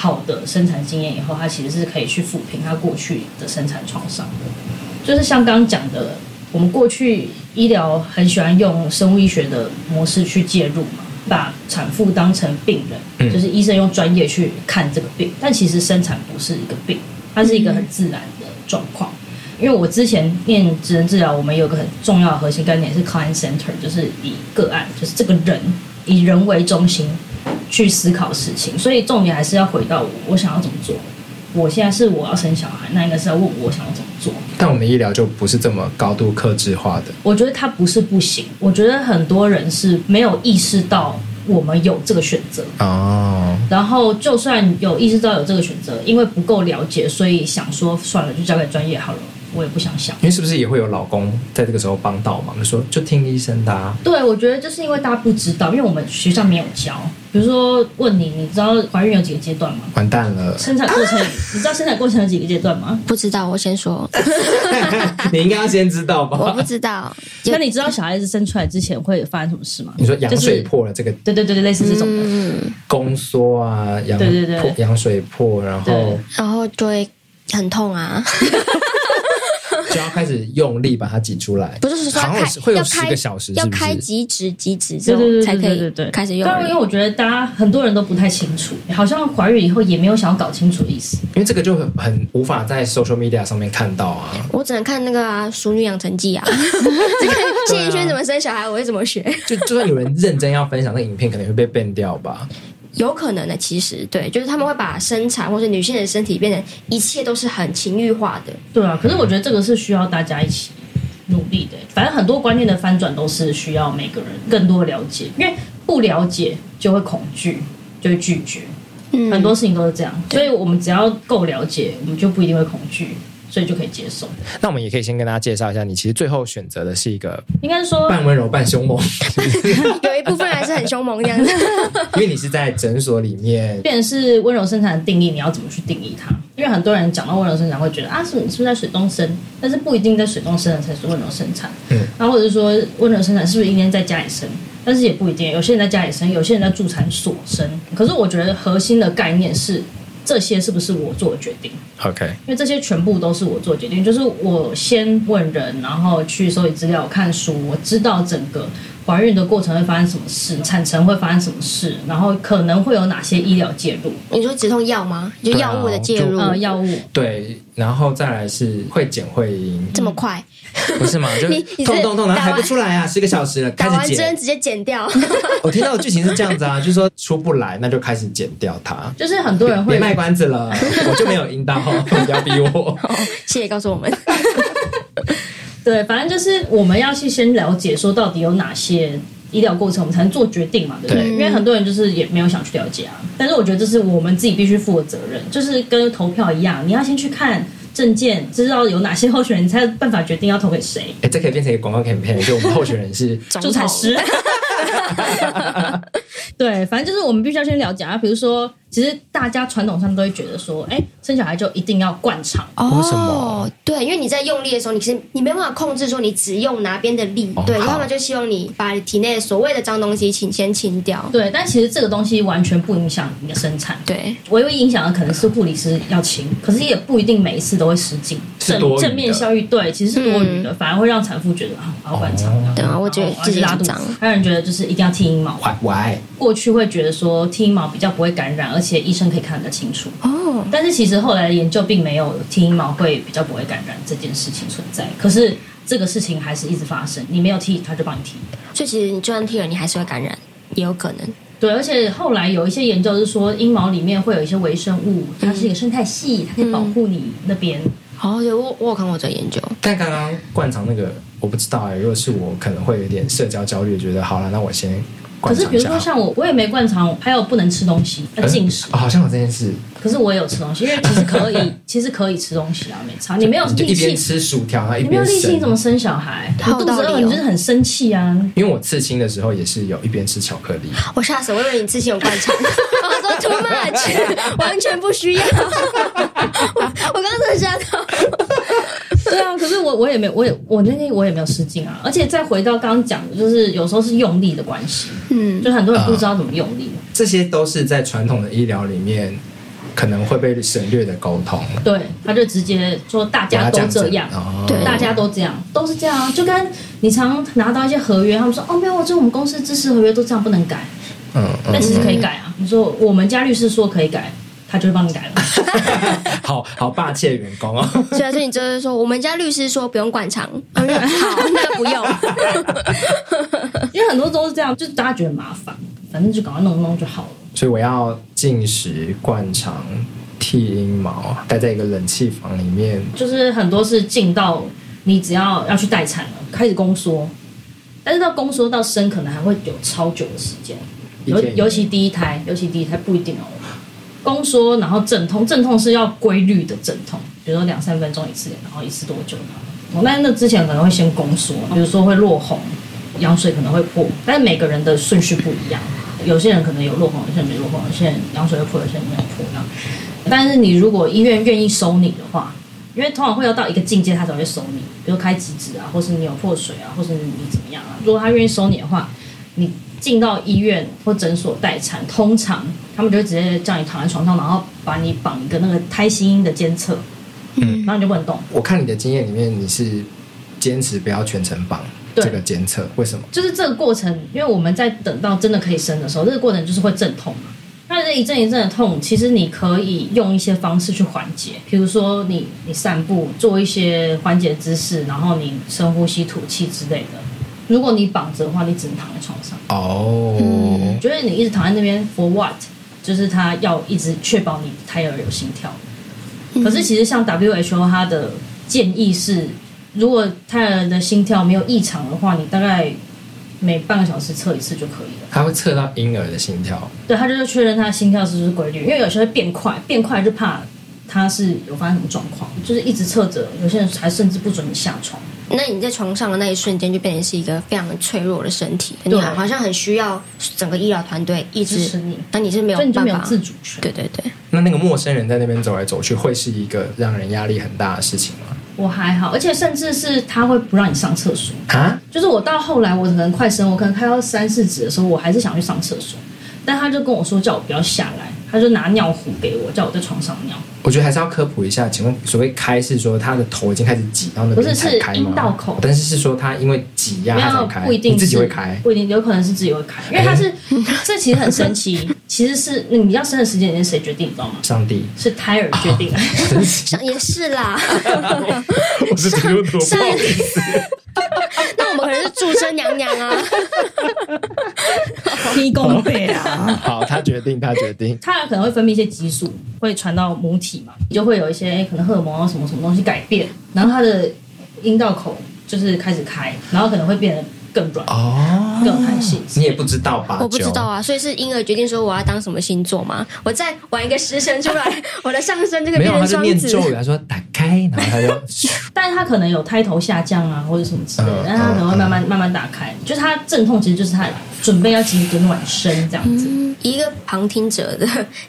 好的生产经验以后，他其实是可以去抚平他过去的生产创伤的，就是像刚刚讲的，我们过去医疗很喜欢用生物医学的模式去介入嘛。把产妇当成病人，就是医生用专业去看这个病，但其实生产不是一个病，它是一个很自然的状况。因为我之前念职能治疗，我们有个很重要的核心概念是 client center，就是以个案，就是这个人以人为中心去思考事情，所以重点还是要回到我，我想要怎么做。我现在是我要生小孩，那应该是要问我想要怎么做。但我们医疗就不是这么高度克制化的。我觉得它不是不行，我觉得很多人是没有意识到我们有这个选择哦。然后就算有意识到有这个选择，因为不够了解，所以想说算了，就交给专业好了。我也不想想，因为是不是也会有老公在这个时候帮倒忙，说就听医生的啊？对，我觉得就是因为大家不知道，因为我们学校没有教。比如说问你，你知道怀孕有几个阶段吗？完蛋了！生产过程，你知道生产过程有几个阶段吗？不知道，我先说。你应该要先知道吧？我不知道。那你知道小孩子生出来之前会发生什么事吗？你说羊水破了这个？对对对对，类似这种的。嗯。宫缩啊，羊对对对，羊水破，然后然后就会很痛啊。就要开始用力把它挤出来，不是说开会有十个小时，要开几指几指之后才可以开始用。当然，因为我觉得大家很多人都不太清楚，好像怀孕以后也没有想要搞清楚的意思。因为这个就很很无法在 social media 上面看到啊。我只能看那个啊《淑女养成记》啊，谢盈萱怎么生小孩，我会怎么学。就就算有人认真要分享那个影片，可能会被 ban 掉吧。有可能的，其实对，就是他们会把生产或者女性的身体变成一切都是很情欲化的。对啊，可是我觉得这个是需要大家一起努力的。反正很多观念的翻转都是需要每个人更多了解，因为不了解就会恐惧，就会拒绝。嗯，很多事情都是这样，所以我们只要够了解，我们就不一定会恐惧。所以就可以接受。那我们也可以先跟大家介绍一下，你其实最后选择的是一个，应该说半温柔半凶猛，有一部分还是很凶猛这样子。因为你是在诊所里面，变成是温柔生产的定义，你要怎么去定义它？因为很多人讲到温柔生产，会觉得啊，是你是不是在水中生？但是不一定在水中生的才是温柔生产。嗯，然后或者是说温柔生产是不是应该在家里生？但是也不一定，有些人在家里生，有些人在助产所生。可是我觉得核心的概念是。这些是不是我做的决定？OK，因为这些全部都是我做决定，就是我先问人，然后去收集资料、看书，我知道整个怀孕的过程会发生什么事，产程会发生什么事，然后可能会有哪些医疗介入。你说止痛药吗？就药物的介入，呃，药物。对，然后再来是会剪会阴，这么快？不是吗？就痛痛痛，然后排不出来啊，十个小时了，打完针直接剪掉。我听到的剧情是这样子啊，就是说出不来，那就开始剪掉它。就是很多人会别卖关子了，我就没有阴道，不要逼我。谢谢告诉我们。对，反正就是我们要去先了解，说到底有哪些医疗过程，我们才能做决定嘛，对不对？对，因为很多人就是也没有想去了解啊。但是我觉得这是我们自己必须负的责任，就是跟投票一样，你要先去看。证件知道有哪些候选人，你才有办法决定要投给谁。哎，这可以变成一个广告 campaign，就我们候选人是 助产师。对，反正就是我们必须要先了解啊，比如说。其实大家传统上都会觉得说，哎，生小孩就一定要灌肠。哦，为什么？对，因为你在用力的时候，你其实你没办法控制说你只用哪边的力。哦、对，他们就希望你把体内所谓的脏东西请先清掉。对，但其实这个东西完全不影响你的生产。对，唯一影响的可能是护理师要清，可是也不一定每一次都会失禁。正正面效益，对，其实是多余的，嗯、反而会让产妇觉得啊，好灌肠。对啊，我觉得自己拉肚子。还有人觉得就是一定要剃阴毛。Why？过去会觉得说剃阴毛比较不会感染，而且医生可以看得清楚。哦。但是其实后来的研究并没有剃阴毛会比较不会感染这件事情存在。可是这个事情还是一直发生。你没有剃，他就帮你剃。所以其实你就算剃了，你还是会感染，也有可能。对，而且后来有一些研究是说，阴毛里面会有一些微生物，它是一个生态系，它可以保护你那边。好、嗯，我我有看过这研究。但刚刚灌肠那个，我不知道哎。如果是我，可能会有点社交焦虑，觉得好了，那我先。可是比如说像我，我也没灌肠，还有不能吃东西，要禁食。哦，好像有这件事。可是我也有吃东西，因为其实可以，其实可以吃东西啊，没差。你没有力气吃薯条啊，你没有力气，你怎么生小孩？我肚子饿，你就是很生气啊。因为我刺青的时候也是有一边吃巧克力。我吓死我，以为你刺青有灌肠。我说 too much，完全不需要。我刚刚真的吓到。对啊，可是我我也没有，我也我那天我也没有失禁啊。而且再回到刚刚讲的，就是有时候是用力的关系，嗯，就很多人不知道怎么用力。呃，这些都是在传统的医疗里面可能会被省略的沟通。对，他就直接说大家都这样，对，大家都这样，都是这样。就跟你常拿到一些合约，他们说哦没有，这我们公司知识合约都这样，不能改。嗯，但其实可以改啊。你说我们家律师说可以改。他就会帮你改了，好好霸气的员工哦。所以，所以你就是说，我们家律师说不用灌肠，好，那不用，因为很多都是这样，就是大家觉得麻烦，反正就赶快弄弄就好了。所以我要进食、灌肠、剃阴毛，待在一个冷气房里面，就是很多是进到你只要要去待产了，开始宫缩，但是到宫缩到生可能还会有超久的时间，尤尤其第一胎，尤其第一胎不一定哦。宫缩，然后阵痛，阵痛是要规律的阵痛，比如说两三分钟一次，然后一次多久呢？我那那之前可能会先宫缩，比如说会落红，羊水可能会破，但是每个人的顺序不一样，有些人可能有落红，有些人没落红，有些人羊水会破，有些人没有破那。但是你如果医院愿意收你的话，因为通常会要到一个境界，他才会收你，比如开几指啊，或是你有破水啊，或是你怎么样啊？如果他愿意收你的话，你。进到医院或诊所待产，通常他们就会直接叫你躺在床上，然后把你绑一个那个胎心音的监测，嗯，然后你就不能动。我看你的经验里面，你是坚持不要全程绑这个监测，为什么？就是这个过程，因为我们在等到真的可以生的时候，这个过程就是会阵痛嘛。那这一阵一阵的痛，其实你可以用一些方式去缓解，比如说你你散步，做一些缓解姿势，然后你深呼吸吐气之类的。如果你绑着的话，你只能躺在床上。哦，嗯，觉得你一直躺在那边 for what？就是他要一直确保你胎儿有心跳。可是其实像 WHO 它的建议是，如果胎儿的心跳没有异常的话，你大概每半个小时测一次就可以了。他会测到婴儿的心跳。对，他就是确认他的心跳是不是规律，因为有些会变快，变快就怕他是有发生什么状况，就是一直测着，有些人还甚至不准你下床。那你在床上的那一瞬间，就变成是一个非常脆弱的身体，对，你好像很需要整个医疗团队一直支持你，那你是没有办法没有自主权。对对对。那那个陌生人在那边走来走去，会是一个让人压力很大的事情吗？我还好，而且甚至是他会不让你上厕所啊。就是我到后来，我可能快生，我可能开到三四指的时候，我还是想去上厕所，但他就跟我说叫我不要下来。他就拿尿壶给我，叫我在床上尿。我觉得还是要科普一下，请问所谓开是说他的头已经开始挤到那边才开吗？不是，是阴道口。但是是说他因为挤压他才开，不一定自己会开，不一定有可能是自己会开，因为他是、欸、这其实很神奇，其实是你要生的时间点谁决定，你知道吗？上帝是胎儿决定，哦、也是啦。我是。那我们可能是祝生娘娘啊，提供费啊。好，他决定，他决定。他可能会分泌一些激素，会传到母体嘛，就会有一些可能荷尔蒙啊什么什么东西改变，然后他的阴道口就是开始开，然后可能会变得。更软哦，更有弹性。你也不知道吧？我不知道啊，所以是婴儿决定说我要当什么星座吗？我再玩一个时辰出来，我的上升这个变成双子。没有，他咒语，他说打开，然后他就。但是他可能有胎头下降啊，或者什么之类的，但他可能会慢慢慢慢打开。就是他阵痛，其实就是他准备要进行暖身这样子。嗯，一个旁听者的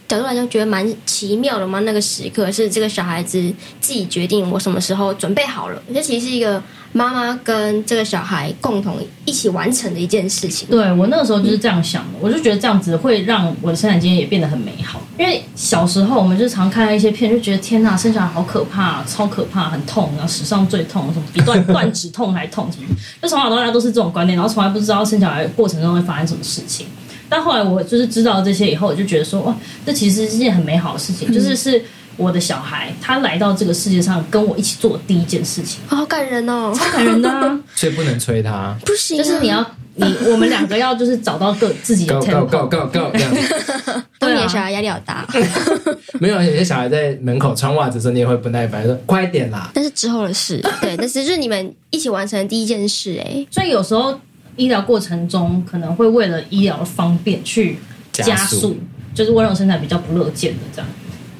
角度来讲，觉得蛮奇妙的嘛。那个时刻是这个小孩子自己决定我什么时候准备好了，这其实是一个。妈妈跟这个小孩共同一起完成的一件事情。对，我那个时候就是这样想的，我就觉得这样子会让我的生产经验也变得很美好。因为小时候我们就常看到一些片，就觉得天哪，生小孩好可怕，超可怕，很痛，然后史上最痛，什么比断断指痛还痛什么，就从小到大都是这种观念，然后从来不知道生小孩过程中会发生什么事情。但后来我就是知道这些以后，我就觉得说，哇，这其实是件很美好的事情，就是是。我的小孩，他来到这个世界上，跟我一起做第一件事情，好感人哦，超感人的啊。所以不能催他，不行啊，就是你要你我们两个要就是找到个自己的 tempo，够够够够这样。子。当年小孩压力好大，没有，有些小孩在门口穿袜子的时候，你也会不耐烦，说快一点啦。但是之后的事，对，但是就是你们一起完成的第一件事，哎，所以有时候医疗过程中可能会为了医疗的方便去加速，加速。就是温柔生产比较不乐见的这样。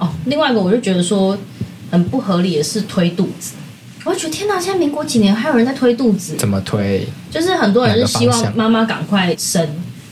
哦，另外一个我就觉得说很不合理的是推肚子，我就觉得天哪，现在民国几年还有人在推肚子？怎么推？就是很多人是希望妈妈赶快生，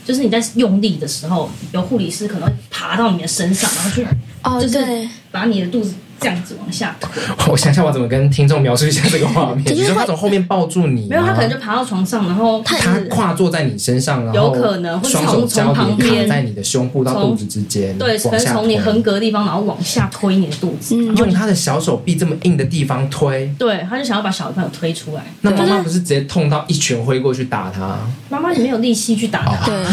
就是你在用力的时候，有护理师可能会爬到你的身上，然后去哦，就是把你的肚子。这样子往下推，我想想我怎么跟听众描述一下这个画面。就是他从后面抱住你，没有，他可能就爬到床上，然后他跨坐在你身上，然后有可能会从从旁边卡在你的胸部到肚子之间，对，可能从你横膈的地方，然后往下推你的肚子，用他的小手臂这么硬的地方推，对，他就想要把小朋友推出来。那妈妈不是直接痛到一拳挥过去打他？妈妈也没有力气去打他，对，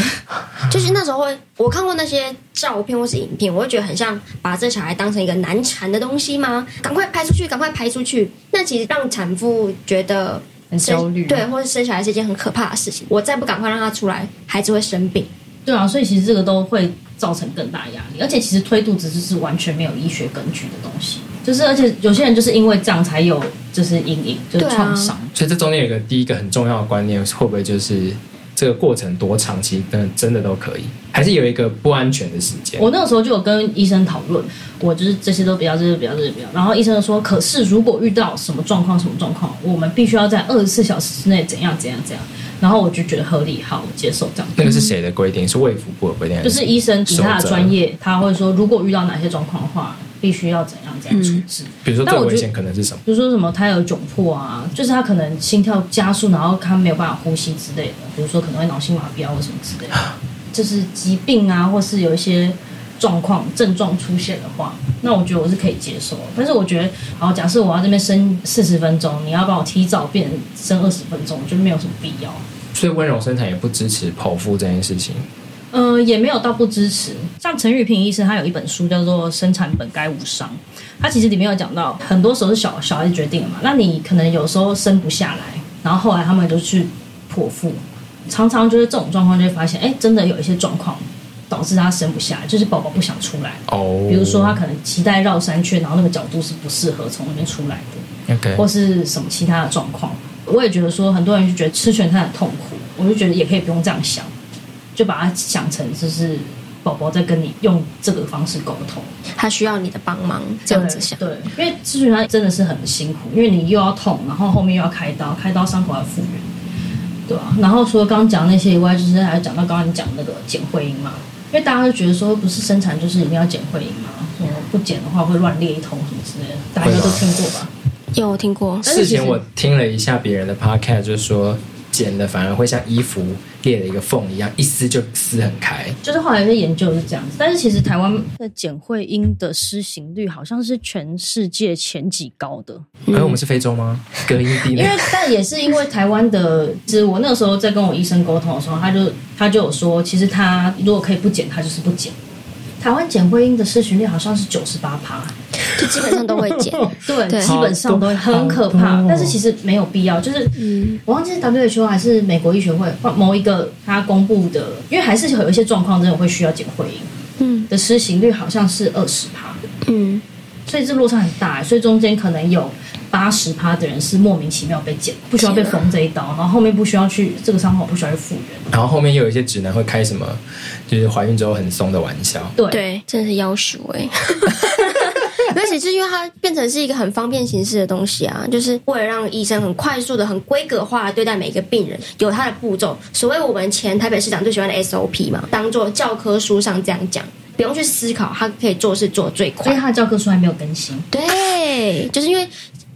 就是那时候会，我看过那些照片或是影片，我会觉得很像把这小孩当成一个难缠的东西吗？赶快排出去，赶快排出去。那其实让产妇觉得很焦虑，对，或者生小孩是一件很可怕的事情。我再不赶快让他出来，孩子会生病。对啊，所以其实这个都会造成更大压力。而且其实推肚子就是完全没有医学根据的东西，就是而且有些人就是因为这样才有就是阴影，就是创伤。啊、所以这中间有一个第一个很重要的观念，会不会就是？这个过程多长期，真真的都可以，还是有一个不安全的时间。我那个时候就有跟医生讨论，我就是这些都比较，这些比较，这些比较。然后医生说，可是如果遇到什么状况，什么状况，我们必须要在二十四小时之内怎样怎样怎样。然后我就觉得合理，好接受这样。那个是谁的规定？是卫福部的规定？就是医生以他的专业，他会说，如果遇到哪些状况的话。必须要怎样怎样处置？比如说最危险可能是什么？比如说什么他有窘迫啊，就是他可能心跳加速，然后他没有办法呼吸之类的。比如说可能会脑性麻痹啊，或什么之类的。就是疾病啊，或是有一些状况症状出现的话，那我觉得我是可以接受。但是我觉得，好，假设我要这边生四十分钟，你要帮我提早变生二十分钟，我觉得没有什么必要。所以温柔生产也不支持剖腹这件事情。呃，也没有到不支持。像陈玉平医生，他有一本书叫做《生产本该无伤》，他其实里面有讲到，很多时候是小小孩子决定的嘛。那你可能有时候生不下来，然后后来他们就去剖腹，常常就是这种状况就会发现，哎，真的有一些状况导致他生不下来，就是宝宝不想出来。哦。比如说他可能脐带绕三圈，然后那个角度是不适合从那边出来的。OK。或是什么其他的状况，我也觉得说，很多人就觉得吃全餐很痛苦，我就觉得也可以不用这样想。就把它想成就是宝宝在跟你用这个方式沟通，他需要你的帮忙，这样子想。对，因为咨询他真的是很辛苦，因为你又要痛，然后后面又要开刀，开刀伤口要复原，对啊。然后除了刚刚讲那些以外，就是还讲到刚刚你讲那个剪会阴嘛，因为大家都觉得说不是生产就是一定要剪会阴嘛，说不剪的话会乱裂一通什么之类的，大家都听过吧？有听过。事前我听了一下别人的 podcast，就是说。剪的反而会像衣服裂了一个缝一样，一撕就撕很开。就是后来有些研究是这样子，但是其实台湾的剪会阴的施行率好像是全世界前几高的。而、嗯、我们是非洲吗？隔音地。因为但也是因为台湾的，其实我那个时候在跟我医生沟通的时候，他就他就有说，其实他如果可以不剪，他就是不剪。台湾剪会阴的施行率好像是九十八趴，就基本上都会剪，对，对。基本上都会很可怕。但是其实没有必要，就是、嗯、我忘记是 WHO 还是美国医学会某一个他公布的，因为还是有一些状况真的会需要剪会阴，嗯，的失行率好像是二十趴，嗯，所以这落差很大，所以中间可能有。八十趴的人是莫名其妙被剪，不需要被缝这一刀，然后后面不需要去这个伤口不需要去复原，然后后面又有一些指南会开什么，就是怀孕之后很松的玩笑，对。对，真的是要求哎，而且是因为它变成是一个很方便形式的东西啊，就是为了让医生很快速的、很规格化的对待每一个病人，有它的步骤，所谓我们前台北市长最喜欢的 SOP 嘛，当做教科书上这样讲，不用去思考，他可以做事做最快，所以他的教科书还没有更新，对，就是因为。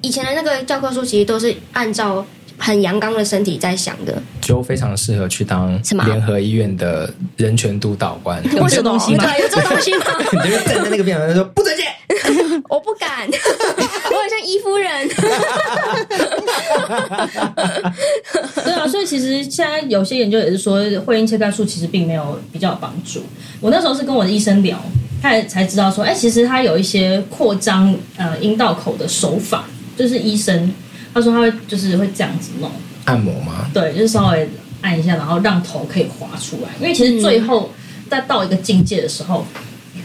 以前的那个教科书其实都是按照很阳刚的身体在想的，就非常适合去当什么联合医院的人权督导官。有这东西吗？有这东西吗？你就站在那个边上说不准进，我不敢，我很像伊夫人。对啊，所以其实现在有些研究也是说，会阴切开术其实并没有比较有帮助。我那时候是跟我的医生聊，他才知道说，哎，其实他有一些扩张呃阴道口的手法，就是医生他说他会就是会这样子弄按摩吗？对，就是稍微按一下，然后让头可以滑出来。因为其实最后在到一个境界的时候，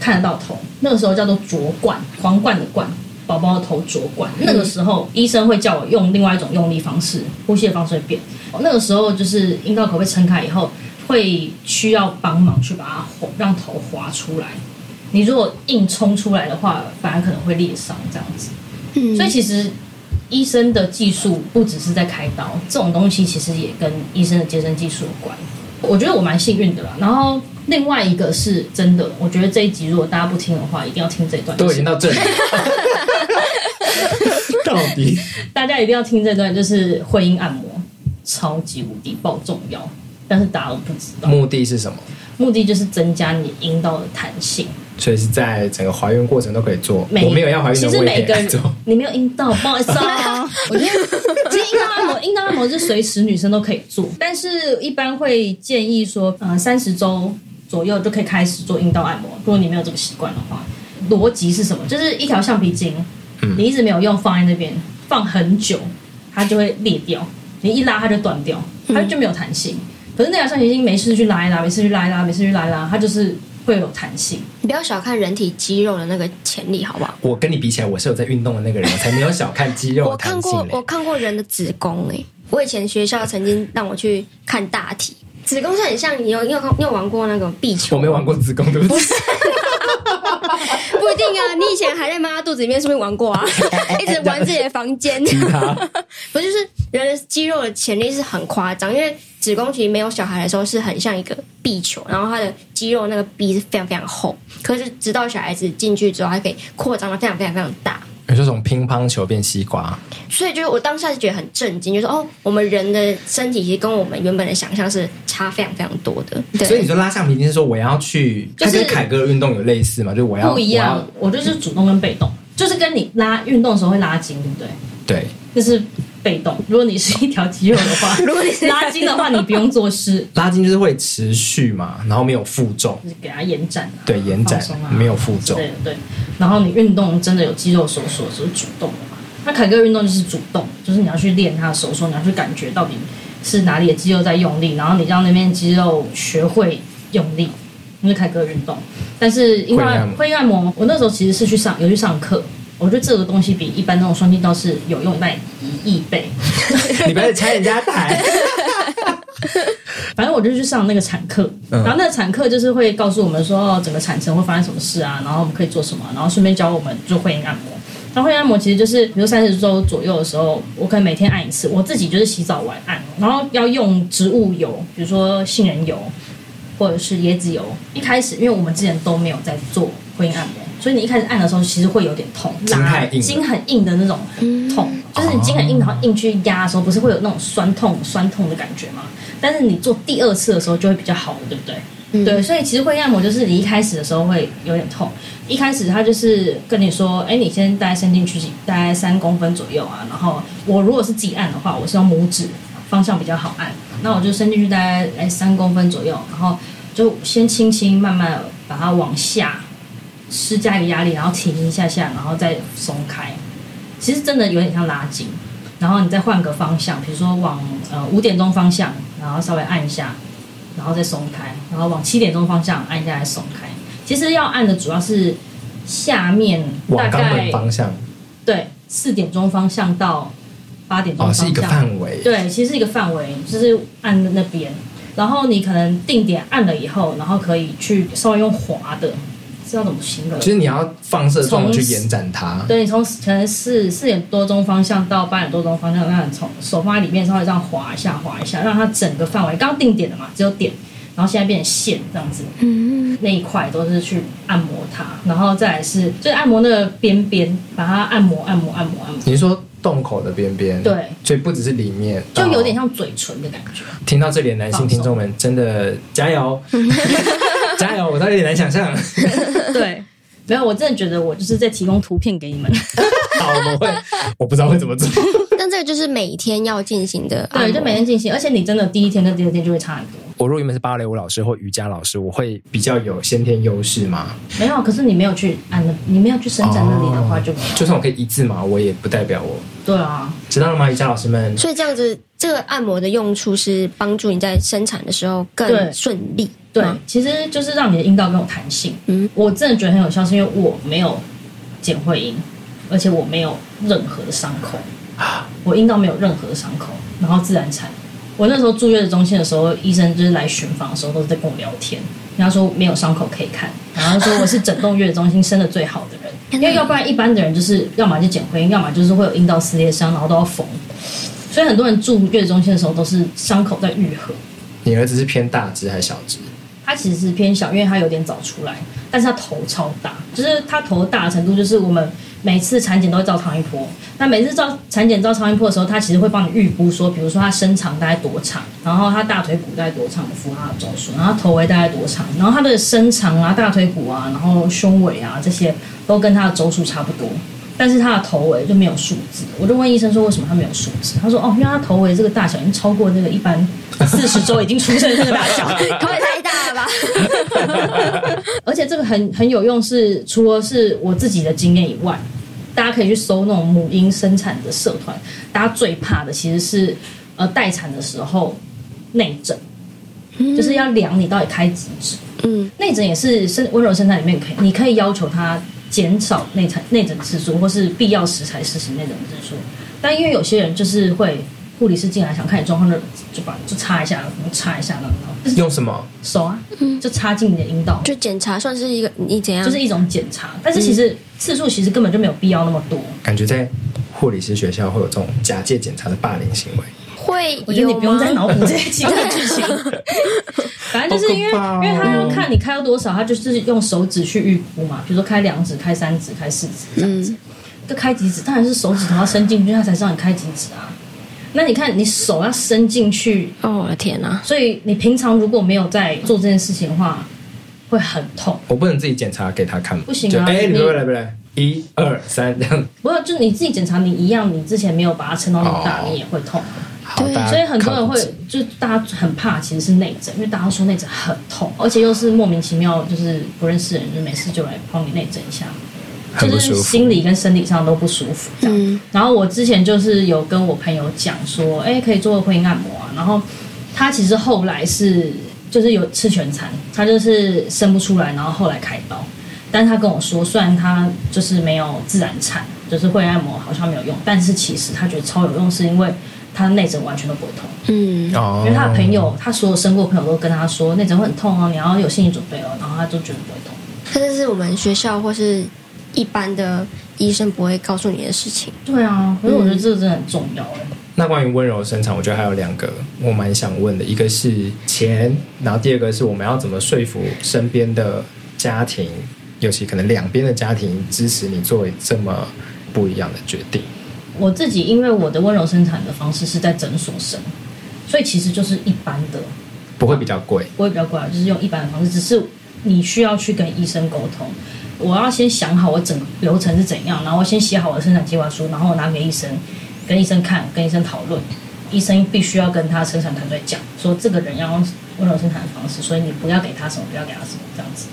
看得到头，那个时候叫做着冠，皇冠的冠。宝宝的头着冠，那个时候医生会叫我用另外一种用力方式，呼吸的方式会变。那个时候就是阴道口被撑开以后，会需要帮忙去把它让头滑出来。你如果硬冲出来的话，反而可能会裂伤这样子。所以其实医生的技术不只是在开刀，这种东西其实也跟医生的接生技术有关。我觉得我蛮幸运的啦。然后另外一个是真的，我觉得这一集如果大家不听的话，一定要听这一段。都已经到这里了。到底大家一定要听这段，就是会阴按摩，超级无敌爆重要，但是大家都不知道。目的是什么？目的就是增加你阴道的弹性，所以是在整个怀孕过程都可以做。我没有要怀孕的，其实每个人你没有阴道，不好意思啊。我觉得其实阴道按摩，阴道按摩是随时女生都可以做，但是一般会建议说，嗯、呃，三十周左右就可以开始做阴道按摩。如果你没有这个习惯的话，逻辑是什么？就是一条橡皮筋。你一直没有用，放在那边放很久，它就会裂掉。你一拉它就断掉，它就没有弹性。可是那条橡皮筋没事去拉一拉，没事去拉一拉，没事去拉一拉，它就是会有弹性。你不要小看人体肌肉的那个潜力，好不好？我跟你比起来，我是有在运动的那个人，我才没有小看肌肉的弹性。我看过，我看过人的子宫诶，我以前学校曾经让我去看大体，子宫是很像你有你有你有玩过那个壁球？我没玩过子宫，对不起。不一定啊，你以前还在妈妈肚子里面是不是玩过啊？一直玩自己的房间。不就是人的肌肉的潜力是很夸张，因为子宫其实没有小孩的时候是很像一个壁球，然后它的肌肉那个壁是非常非常厚，可是直到小孩子进去之后，它可以扩张的非常非常非常大。你说从乒乓球变西瓜，所以就是我当下就觉得很震惊，就是哦，我们人的身体其实跟我们原本的想象是差非常非常多的。对，所以你说拉橡皮筋是说我要去，就是跟凯哥的运动有类似嘛？就是我要不一样，我，我就是主动跟被动，就是跟你拉运动的时候会拉筋，对不对？对，就是。被动，如果你是一条肌肉的话，如果你是拉筋的话，你不用做事。拉筋就是会持续嘛，然后没有负重，就是给它延展、啊，对，延展，啊、没有负重，对对。然后你运动真的有肌肉收缩，是主动的嘛？那凯哥运动就是主动，就是你要去练它的收缩，你要去感觉到底是哪里的肌肉在用力，然后你让那边肌肉学会用力，因为凯哥运动。但是因为会按摩，我那时候其实是去上有去上课。我觉得这个东西比一般那种双筋道是有用在一亿倍。你不要拆人家台。反正我就去上那个产课，然后那个产课就是会告诉我们说，整个产程会发生什么事啊，然后我们可以做什么，然后顺便教我们做会阴按摩。那会阴按摩其实就是，比如三十周左右的时候，我可能每天按一次，我自己就是洗澡完按，然后要用植物油，比如说杏仁油或者是椰子油。一开始，因为我们之前都没有在做会阴按摩。所以你一开始按的时候，其实会有点痛，筋太硬，筋很硬的那种痛，嗯、就是你筋很硬，然后硬去压的时候，不是会有那种酸痛、酸痛的感觉吗？但是你做第二次的时候就会比较好了，对不对？嗯、对，所以其实会按摩就是你一开始的时候会有点痛，一开始他就是跟你说，哎，你先大概伸进去大概三公分左右啊，然后我如果是自己按的话，我是用拇指方向比较好按，那我就伸进去大概哎三公分左右，然后就先轻轻慢慢把它往下。施加一个压力，然后停一下下，然后再松开。其实真的有点像拉筋。然后你再换个方向，比如说往呃五点钟方向，然后稍微按一下，然后再松开。然后往七点钟方向按一下，再松开。其实要按的主要是下面大概，方向。对，四点钟方向到八点钟方向。哦，是一个范围。对，其实是一个范围，就是按那边。然后你可能定点按了以后，然后可以去稍微用滑的。知道怎么形容？其实你要放射状去延展它。对，你从可能四四点多钟方向到八点多钟方向，让你从手放在里面，稍微这样滑一下，滑一下，让它整个范围刚定点的嘛，只有点，然后现在变成线这样子。嗯，那一块都是去按摩它，然后再来是就是按摩那个边边，把它按摩、按摩、按摩、按摩。你是说洞口的边边，对，所以不只是里面，就有点像嘴唇的感觉。听到这里的男性听众们，真的加油，加油！我倒有点难想象。对，没有，我真的觉得我就是在提供图片给你们。好，我们会，我不知道会怎么做。但这个就是每天要进行的，对，就每天进行，而且你真的第一天跟第二天就会差很多。我如果原本是芭蕾舞老师或瑜伽老师，我会比较有先天优势吗？没有，可是你没有去按那，你没有去伸展那里的话，就没有。就算我可以一字马，我也不代表我。对啊，知道了吗，瑜伽老师们？所以这样子，这个按摩的用处是帮助你在生产的时候更顺利。对，其实就是让你的阴道更有弹性。嗯，我真的觉得很有效，是因为我没有剪会阴，而且我没有任何的伤口，我阴道没有任何的伤口，然后自然产。我那时候住月子中心的时候，医生就是来巡房的时候，都是在跟我聊天。人家说没有伤口可以看，然后说我是整栋月子中心生的最好的人，因为要不然一般的人就是要么就剪会阴，要么就是会有阴道撕裂伤，然后都要缝。所以很多人住月子中心的时候都是伤口在愈合。你儿子是偏大只还是小只？他其实是偏小，因为他有点早出来，但是他头超大，就是他头大的程度，就是我们每次产检都会照超音波。那每次照产检照超音波的时候，他其实会帮你预估说，比如说他身长大概多长，然后他大腿骨大概多长，符合他的周数，然后头围大概多长，然后他的身长啊、大腿骨啊、然后胸围啊这些都跟他的周数差不多。但是他的头围就没有数字，我就问医生说为什么他没有数字？他说哦，因为他头围这个大小已经超过那个一般四十周已经出生的那个大小，头也太大了吧？而且这个很很有用是，是除了是我自己的经验以外，大家可以去搜那种母婴生产的社团，大家最怕的其实是呃待产的时候内诊，就是要量你到底开几指。嗯，内诊也是生温柔生产里面可以，你可以要求他。减少内产内诊次数，或是必要时才实行内诊次数。但因为有些人就是会护理师进来想看你状况，就就把就擦一下，擦一下那种。用什么手啊？就插进你的阴道。就检查算是一个你怎样？就是一种检查，但是其实次数其实根本就没有必要那么多。感觉在护理师学校会有这种假借检查的霸凌行为。会，我觉得你不用再脑补这些奇怪的剧情。反正就是因为，因为他要看你开了多少，他就是用手指去预估嘛。比如说开两指、开三指、开四指这样子。就开几指，当然是手指头要伸进去，他才知道你开几指啊。那你看，你手要伸进去，哦，我的天哪！所以你平常如果没有在做这件事情的话，会很痛。我不能自己检查给他看，不行啊！哎，你不来不来，一二三，这样。不是，就你自己检查，你一样，你之前没有把它撑到那么大，你也会痛。对，所以很多人会，就大家很怕，其实是内诊，因为大家说内诊很痛，而且又是莫名其妙，就是不认识人，就没事就来帮你内诊一下，就是心理跟生理上都不舒服这样。嗯、然后我之前就是有跟我朋友讲说，哎，可以做会阴按摩啊。然后他其实后来是就是有吃全餐，他就是生不出来，然后后来开刀。但是他跟我说，虽然他就是没有自然产，就是会按摩好像没有用，但是其实他觉得超有用，是因为。他内诊完全都不会痛，嗯，因为他的朋友，他所有生过朋友都跟他说内诊会很痛哦，你要有心理准备哦，然后他就觉得不会痛。这是我们学校或是一般的医生不会告诉你的事情。对啊，可是我觉得这个真的很重要哎。那关于温柔生产，我觉得还有两个我蛮想问的，一个是钱，然后第二个是我们要怎么说服身边的家庭，尤其可能两边的家庭支持你作为这么不一样的决定。我自己因为我的温柔生产的方式是在诊所生，所以其实就是一般的，不会比较贵，不会比较贵啊，就是用一般的方式，只是你需要去跟医生沟通。我要先想好我整个流程是怎样，然后我先写好我的生产计划书，然后我拿给医生，跟医生看，跟医生讨论。医生必须要跟他生产团队讲，说这个人要用温柔生产的方式，所以你不要给他什么，不要给他什么，这样子。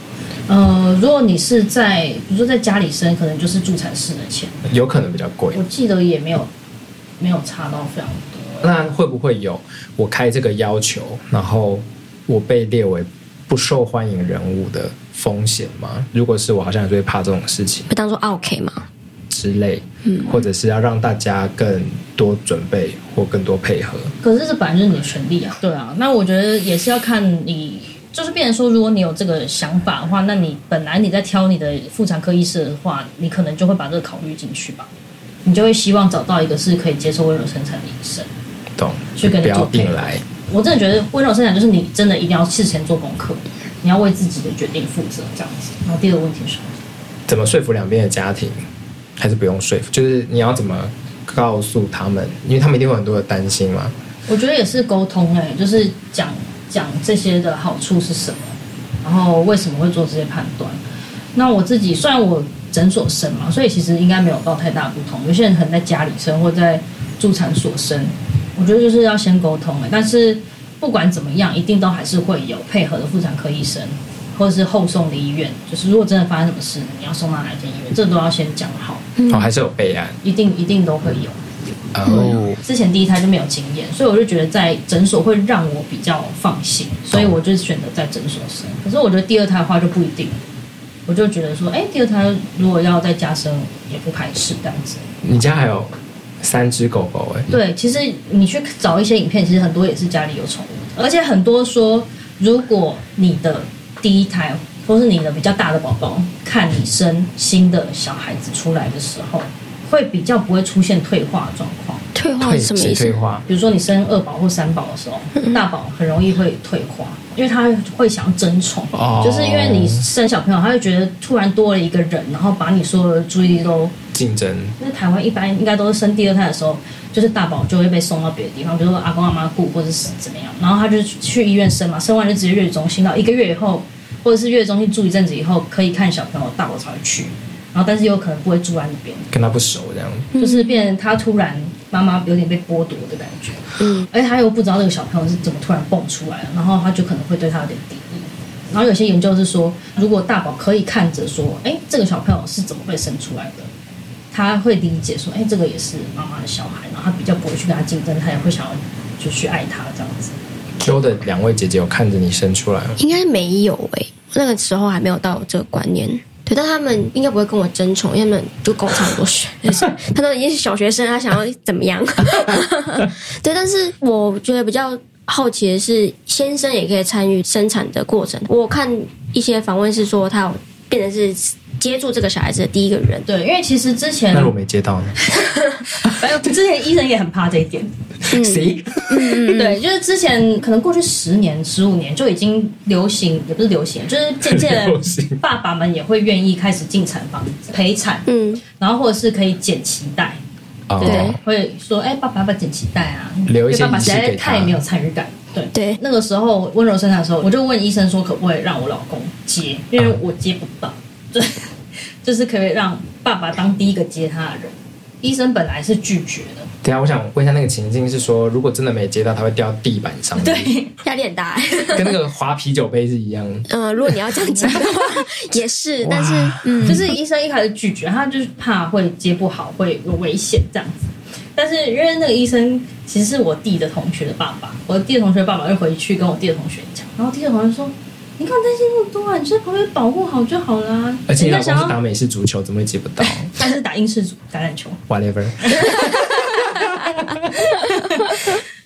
呃，如果你是在，比如说在家里生，可能就是助产士的钱，有可能比较贵。我记得也没有，没有差到非常多。那会不会有我开这个要求，然后我被列为不受欢迎人物的风险吗？如果是我，好像也会怕这种事情。会当做 OK 吗？之类，嗯，或者是要让大家更多准备或更多配合。可是这本来就是你的权利啊。对啊，那我觉得也是要看你。就是变成说，如果你有这个想法的话，那你本来你在挑你的妇产科医师的话，你可能就会把这个考虑进去吧。你就会希望找到一个是可以接受温柔生产的医生，懂？去跟你做配合。我真的觉得温柔生产就是你真的一定要事前做功课，你要为自己的决定负责，这样子。然后第二个问题是什么？怎么说服两边的家庭？还是不用说服？就是你要怎么告诉他们？因为他们一定会有很多的担心嘛。我觉得也是沟通哎、欸，就是讲讲这些的好处是什么，然后为什么会做这些判断。那我自己虽然我诊所生嘛，所以其实应该没有到太大不同。有些人可能在家里生或在助产所生，我觉得就是要先沟通哎、欸。但是不管怎么样，一定都还是会有配合的妇产科医生。或者是后送的医院，就是如果真的发生什么事，你要送到哪间医院，这都要先讲好。哦，还是有备案，一定一定都会有。哦，之前第一胎就没有经验，所以我就觉得在诊所会让我比较放心，所以我就选择在诊所生。可是我觉得第二胎的话就不一定，我就觉得说，哎，第二胎如果要在家生，也不排斥这样子。你家还有三只狗狗哎？对，其实你去找一些影片，其实很多也是家里有宠物的，而且很多说，如果你的第一胎，或是你的比较大的宝宝，看你生新的小孩子出来的时候，会比较不会出现退化的状况。退化是什么意思？退化，比如说你生二宝或三宝的时候，大宝很容易会退化，因为他会想要争宠，哦、就是因为你生小朋友，他会觉得突然多了一个人，然后把你所有的注意力都竞争。那台湾一般应该都是生第二胎的时候，就是大宝就会被送到别的地方，比如说阿公阿妈顾，或者是怎么样，然后他就去医院生嘛，生完就直接月子中心，到一个月以后。或者是月子中心住一阵子以后，可以看小朋友大宝才会去，然后但是有可能不会住在那边，跟他不熟这样，就是变他突然妈妈有点被剥夺的感觉，嗯，而且他又不知道那个小朋友是怎么突然蹦出来了，然后他就可能会对他有点敌意。然后有些研究是说，如果大宝可以看着说，哎，这个小朋友是怎么被生出来的，他会理解说，哎，这个也是妈妈的小孩，然后他比较不会去跟他竞争，他也会想要就去爱他这样子。Q 的两位姐姐有看着你生出来吗？应该没有诶、欸，那个时候还没有到这个观念。对，但他们应该不会跟我争宠，因为他们就跟我差不多岁，他都已经是小学生，他想要怎么样？对，但是我觉得比较好奇的是，先生也可以参与生产的过程。我看一些访问是说，他有变成是接住这个小孩子的第一个人。对，因为其实之前那我没接到呢。还有之前医生也很怕这一点。谁？嗯，对，就是之前可能过去十年、十五年就已经流行，也不是流行，就是渐渐 的爸爸们也会愿意开始进产房陪产，嗯，然后或者是可以剪脐带，对，会说哎，爸爸要不要剪脐带啊？留一些爸爸实在太没有参与感，对对。那个时候温柔生产的时候，我就问医生说，可不可以让我老公接？因为我接不到，对，就是可以让爸爸当第一个接他的人。医生本来是拒绝的。等下，我想问一下，那个情境是说，如果真的没接到，他会掉地板上面，对，压力很大，跟那个滑啤酒杯是一样。嗯、呃，如果你要这样讲的话，也是，但是，嗯，就是医生一开始拒绝，他就是怕会接不好，会有危险这样子。但是因为那个医生其实是我弟的同学的爸爸，我的弟的同学的爸爸就回去跟我弟的同学讲，然后弟的同学说。你看担心那么多啊，你就在旁边保护好就好啦。而且你老公是打美式足球，怎么会接不到？他是打英式足橄榄球，whatever。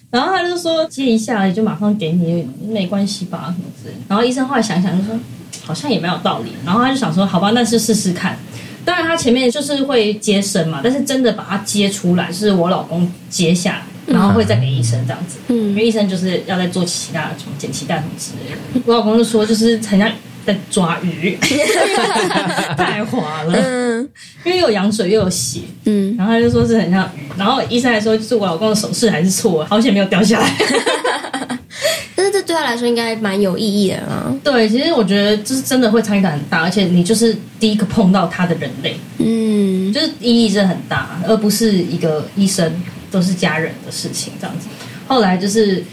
然后他就说接一下，也就马上给你，没关系吧，什么之类。然后医生后来想想就说，好像也没有道理。然后他就想说，好吧，那就试试看。当然他前面就是会接生嘛，但是真的把它接出来，是我老公接下来。然后会再给医生这样子，嗯，因为医生就是要再做其他什么剪脐带什么之类的。我老公就说，就是很像在抓鱼，太滑了，嗯，因为又有羊水又有血，嗯，然后他就说是很像鱼。然后医生还说，就是我老公的手势还是错，好险没有掉下来。但是这对他来说应该蛮有意义的啊。对，其实我觉得就是真的会参与感很大，而且你就是第一个碰到他的人类，嗯，就是意义真的很大，而不是一个医生。都是家人的事情，这样子。后来就是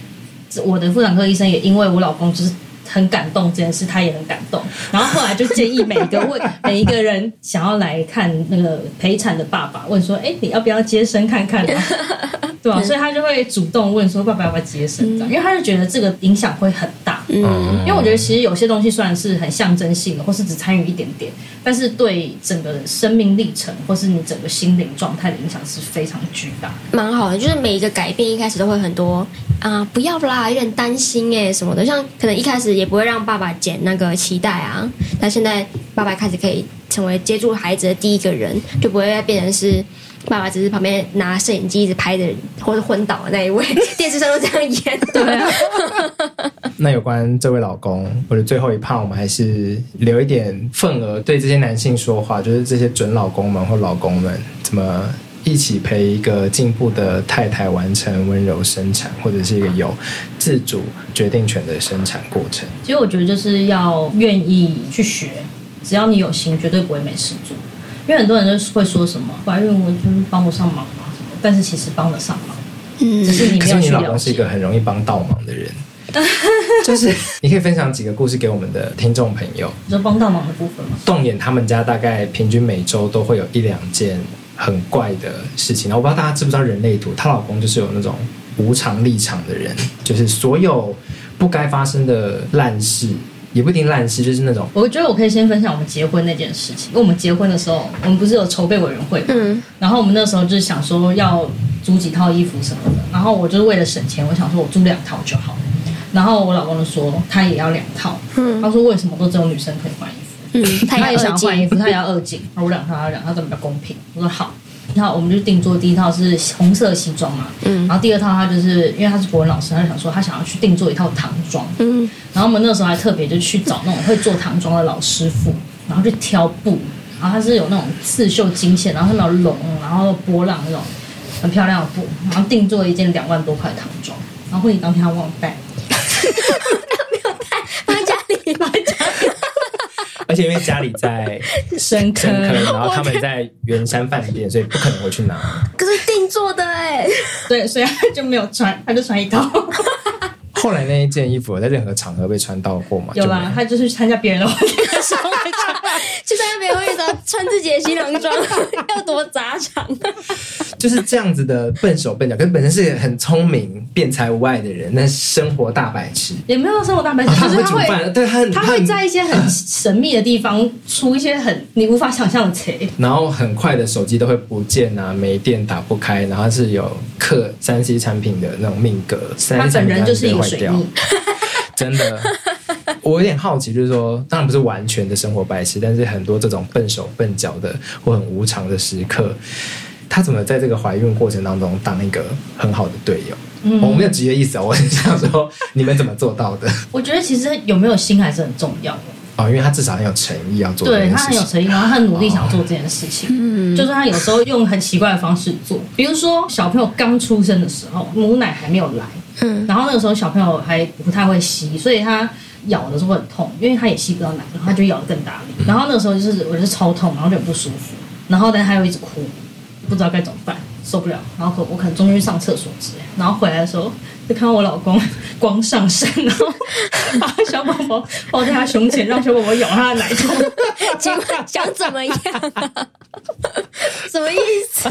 我的妇产科医生也因为我老公就是很感动这件事，他也很感动。然后后来就建议每一个问 每一个人想要来看那个陪产的爸爸，问说：“哎，你要不要接生看看啊？” 对吧？所以他就会主动问说：“爸爸要不要接生？”这样，因为他就觉得这个影响会很大。嗯，因为我觉得其实有些东西虽然是很象征性的，或是只参与一点点，但是对整个生命历程或是你整个心灵状态的影响是非常巨大。蛮好的，就是每一个改变一开始都会很多啊、不要啦，有点担心哎什么的，像可能一开始也不会让爸爸剪那个脐带啊，但现在爸爸开始可以成为接住孩子的第一个人，就不会再变成是。爸爸只是旁边拿摄影机一直拍的人，或者昏倒的那一位，电视上都这样演。对啊。那有关这位老公，或者最后一趴，我们还是留一点份额，对这些男性说话，就是这些准老公们或老公们，怎么一起陪一个进步的太太完成温柔生产，或者是一个有自主决定权的生产过程。其实我觉得就是要愿意去学，只要你有心，绝对不会没事做。因为很多人就会说什么怀孕我就是帮不上忙嘛，但是其实帮得上忙。嗯，只是你没有去了解。可是你老公是一个很容易帮倒忙的人。就是你可以分享几个故事给我们的听众朋友。你说帮倒忙的部分吗？动眼他们家大概平均每周都会有一两件很怪的事情。然后我不知道大家知不知道人类图，她老公就是有那种无常立场的人，就是所有不该发生的烂事，也不一定烂事，就是那种。我觉得我可以先分享我们结婚那件事情。因为我们结婚的时候，我们不是有筹备委员会，嗯，然后我们那时候就是想说要租几套衣服什么的，然后我就是为了省钱，我想说我租两套就好。然后我老公就说他也要两套，嗯，他说为什么都只有女生可以换衣服？嗯，他也想要换衣服，他也要二进，而我两套他两套，这么比较公平。我说好，然后我们就定做第一套是红色西装嘛，嗯，然后第二套他就是因为他是国文老师，他就想说他想要去定做一套唐装，嗯，然后我们那时候还特别就去找那种会做唐装的老师傅，然后去挑布，然后他是有那种刺绣金线，然后上面有龙，然后波浪那种很漂亮的布，然后定做了一件两万多块的唐装，然后婚礼当天他忘带。他没有带，放在家里，放在家里。而且因为家里在深坑，然后他们在圆山饭店，所以不可能回去拿。可是定做的哎，对，所以他就没有穿，他就穿一套。后来那一件衣服在任何场合被穿到过吗？有啦，他就是参加别人的婚礼的时候会穿，去参加别人婚礼的时候穿自己的新郎装，要多杂长。就是这样子的笨手笨脚，可是本身是很聪明、辩才无碍的人，但生活大白痴。也没有生活大白痴，他会煮饭，对他，他会在一些很神秘的地方出一些很你无法想象的贼。然后很快的手机都会不见啊，没电打不开，然后是有刻三 C 产品的那种命格。他本人就是一个水逆，真的。我有点好奇，就是说，当然不是完全的生活白痴，但是很多这种笨手笨脚的或很无常的时刻。他怎么在这个怀孕过程当中当一个很好的队友？嗯，我没有直接意思啊，我很想说你们怎么做到的？我觉得其实有没有心还是很重要的哦，因为他至少很有诚意要做，对他很有诚意，然后他很努力想要做这件事情。嗯，就是他有时候用很奇怪的方式做，比如说小朋友刚出生的时候，母奶还没有来，嗯，然后那个时候小朋友还不太会吸，所以他咬的时候会很痛，因为他也吸不到奶，然后他就咬得更大力。然后那个时候就是我就是超痛，然后就很不舒服，然后但是他又一直哭。不知道该怎么办，受不了，然后我可能终于上厕所之类，然后回来的时候就看到我老公 光上身，然后把小宝宝 抱在他胸前，让小宝宝咬他的奶头，请问想怎么样啊？什么意思？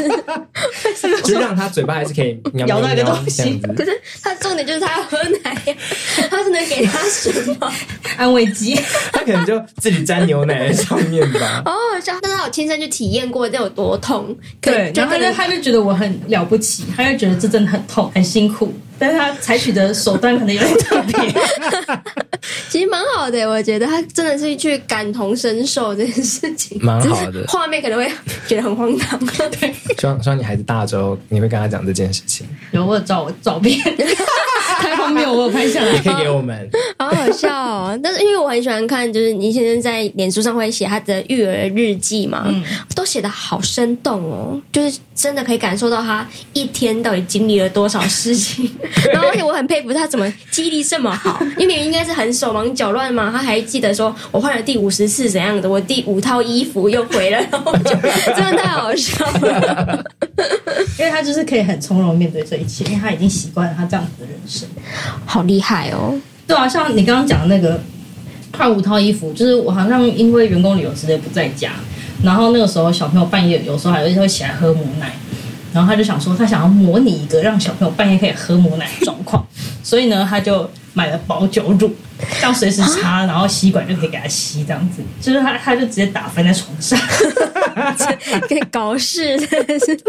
就让他嘴巴还是可以咬那个东西，可是他重点就是他要喝奶，他是能给他什么安慰剂？他可能就自己沾牛奶在上面吧。哦，像但是他有亲身去体验过这有多痛，对，然后他就他就觉得我很了不起，他就觉得这真的很痛，很辛苦。但是他采取的手段可能有点特别，其实蛮好的，我觉得他真的是去感同身受这件事情，蛮好的。画面可能会觉得很荒唐，对。希望希望你孩子大之后，你会跟他讲这件事情。有我照照片。太荒谬，我有拍下来，也可以给我们。好好笑哦！但是因为我很喜欢看，就是倪先生在脸书上会写他的育儿日记嘛，嗯，都写的好生动哦，就是真的可以感受到他一天到底经历了多少事情。然后而且我很佩服他怎么记忆力这么好，因为应该是很手忙脚乱嘛，他还记得说我换了第五十次怎样的，我第五套衣服又回来了，然后就 真的太好笑了。因为他就是可以很从容面对这一切，因为他已经习惯了他这样子的人生。好厉害哦！对啊，像你刚刚讲的那个换五套衣服，就是我好像因为员工旅游直接不在家，然后那个时候小朋友半夜有时候还会起来喝母奶，然后他就想说他想要模拟一个让小朋友半夜可以喝母奶的状况，所以呢他就买了保酒乳。这样随时插，啊、然后吸管就可以给他吸，这样子，就是他，他就直接打翻在床上，可以搞事，真的是。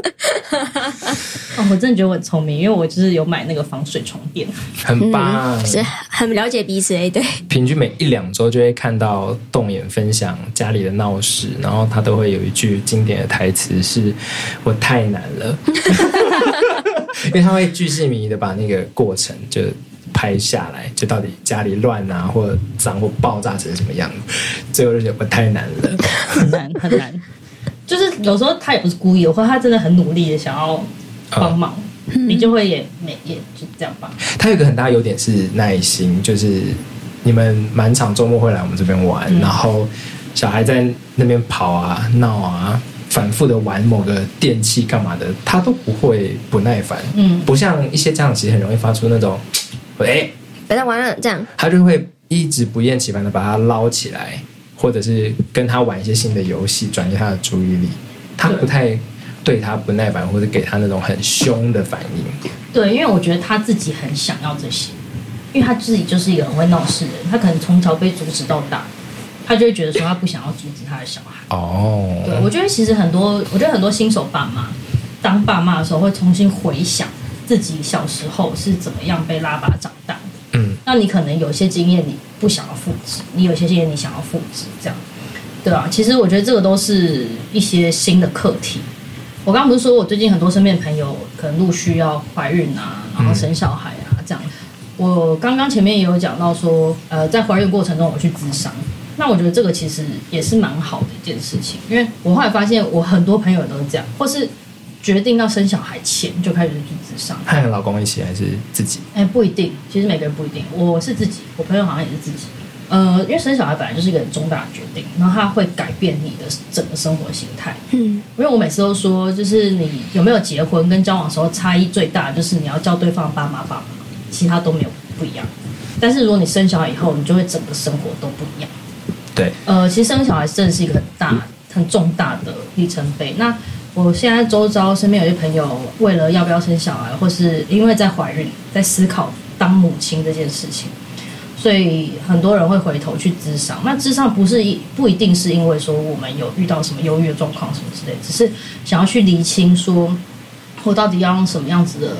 哦，我真的觉得我很聪明，因为我就是有买那个防水床垫，很棒，嗯、是很了解彼此诶，对。平均每一两周就会看到动眼分享家里的闹事，然后他都会有一句经典的台词是：“我太难了。”因为他会巨细靡遗的把那个过程就。拍下来，就到底家里乱啊，或者脏或爆炸成什么样子，最后就觉得我太难了，很难很难。就是有时候他也不是故意的，或者他真的很努力的想要帮忙，嗯、你就会也没也就这样吧。他有一个很大优点是耐心，就是你们满场周末会来我们这边玩，嗯、然后小孩在那边跑啊闹啊，反复的玩某个电器干嘛的，他都不会不耐烦。嗯，不像一些家长其实很容易发出那种，喂，别再玩了这样，他就会一直不厌其烦的把它捞起来。或者是跟他玩一些新的游戏，转移他的注意力。他不太对他不耐烦，或者给他那种很凶的反应。对，因为我觉得他自己很想要这些，因为他自己就是一个很会闹事的人。他可能从小被阻止到大，他就会觉得说他不想要阻止他的小孩。哦，对，我觉得其实很多，我觉得很多新手爸妈当爸妈的时候，会重新回想自己小时候是怎么样被拉拔长大的。嗯，那你可能有些经验你不想要复制，你有些经验你想要复制，这样，对啊，其实我觉得这个都是一些新的课题。我刚刚不是说我最近很多身边朋友可能陆续要怀孕啊，然后生小孩啊，这样。我刚刚前面也有讲到说，呃，在怀孕过程中我去咨商，那我觉得这个其实也是蛮好的一件事情，因为我后来发现我很多朋友都是这样，或是。决定要生小孩前就开始去咨商，和老公一起还是自己？哎，不一定，其实每个人不一定。我是自己，我朋友好像也是自己。呃，因为生小孩本来就是一个很重大的决定，然后它会改变你的整个生活形态。嗯，因为我每次都说，就是你有没有结婚跟交往的时候差异最大，就是你要叫对方爸妈爸妈，其他都没有不一样。但是如果你生小孩以后，你就会整个生活都不一样。对，呃，其实生小孩真的是一个很大、很重大的里程碑。那我现在周遭身边有些朋友，为了要不要生小孩，或是因为在怀孕，在思考当母亲这件事情，所以很多人会回头去咨商。那咨商不是一不一定是因为说我们有遇到什么忧郁状况什么之类，只是想要去厘清说，我到底要用什么样子的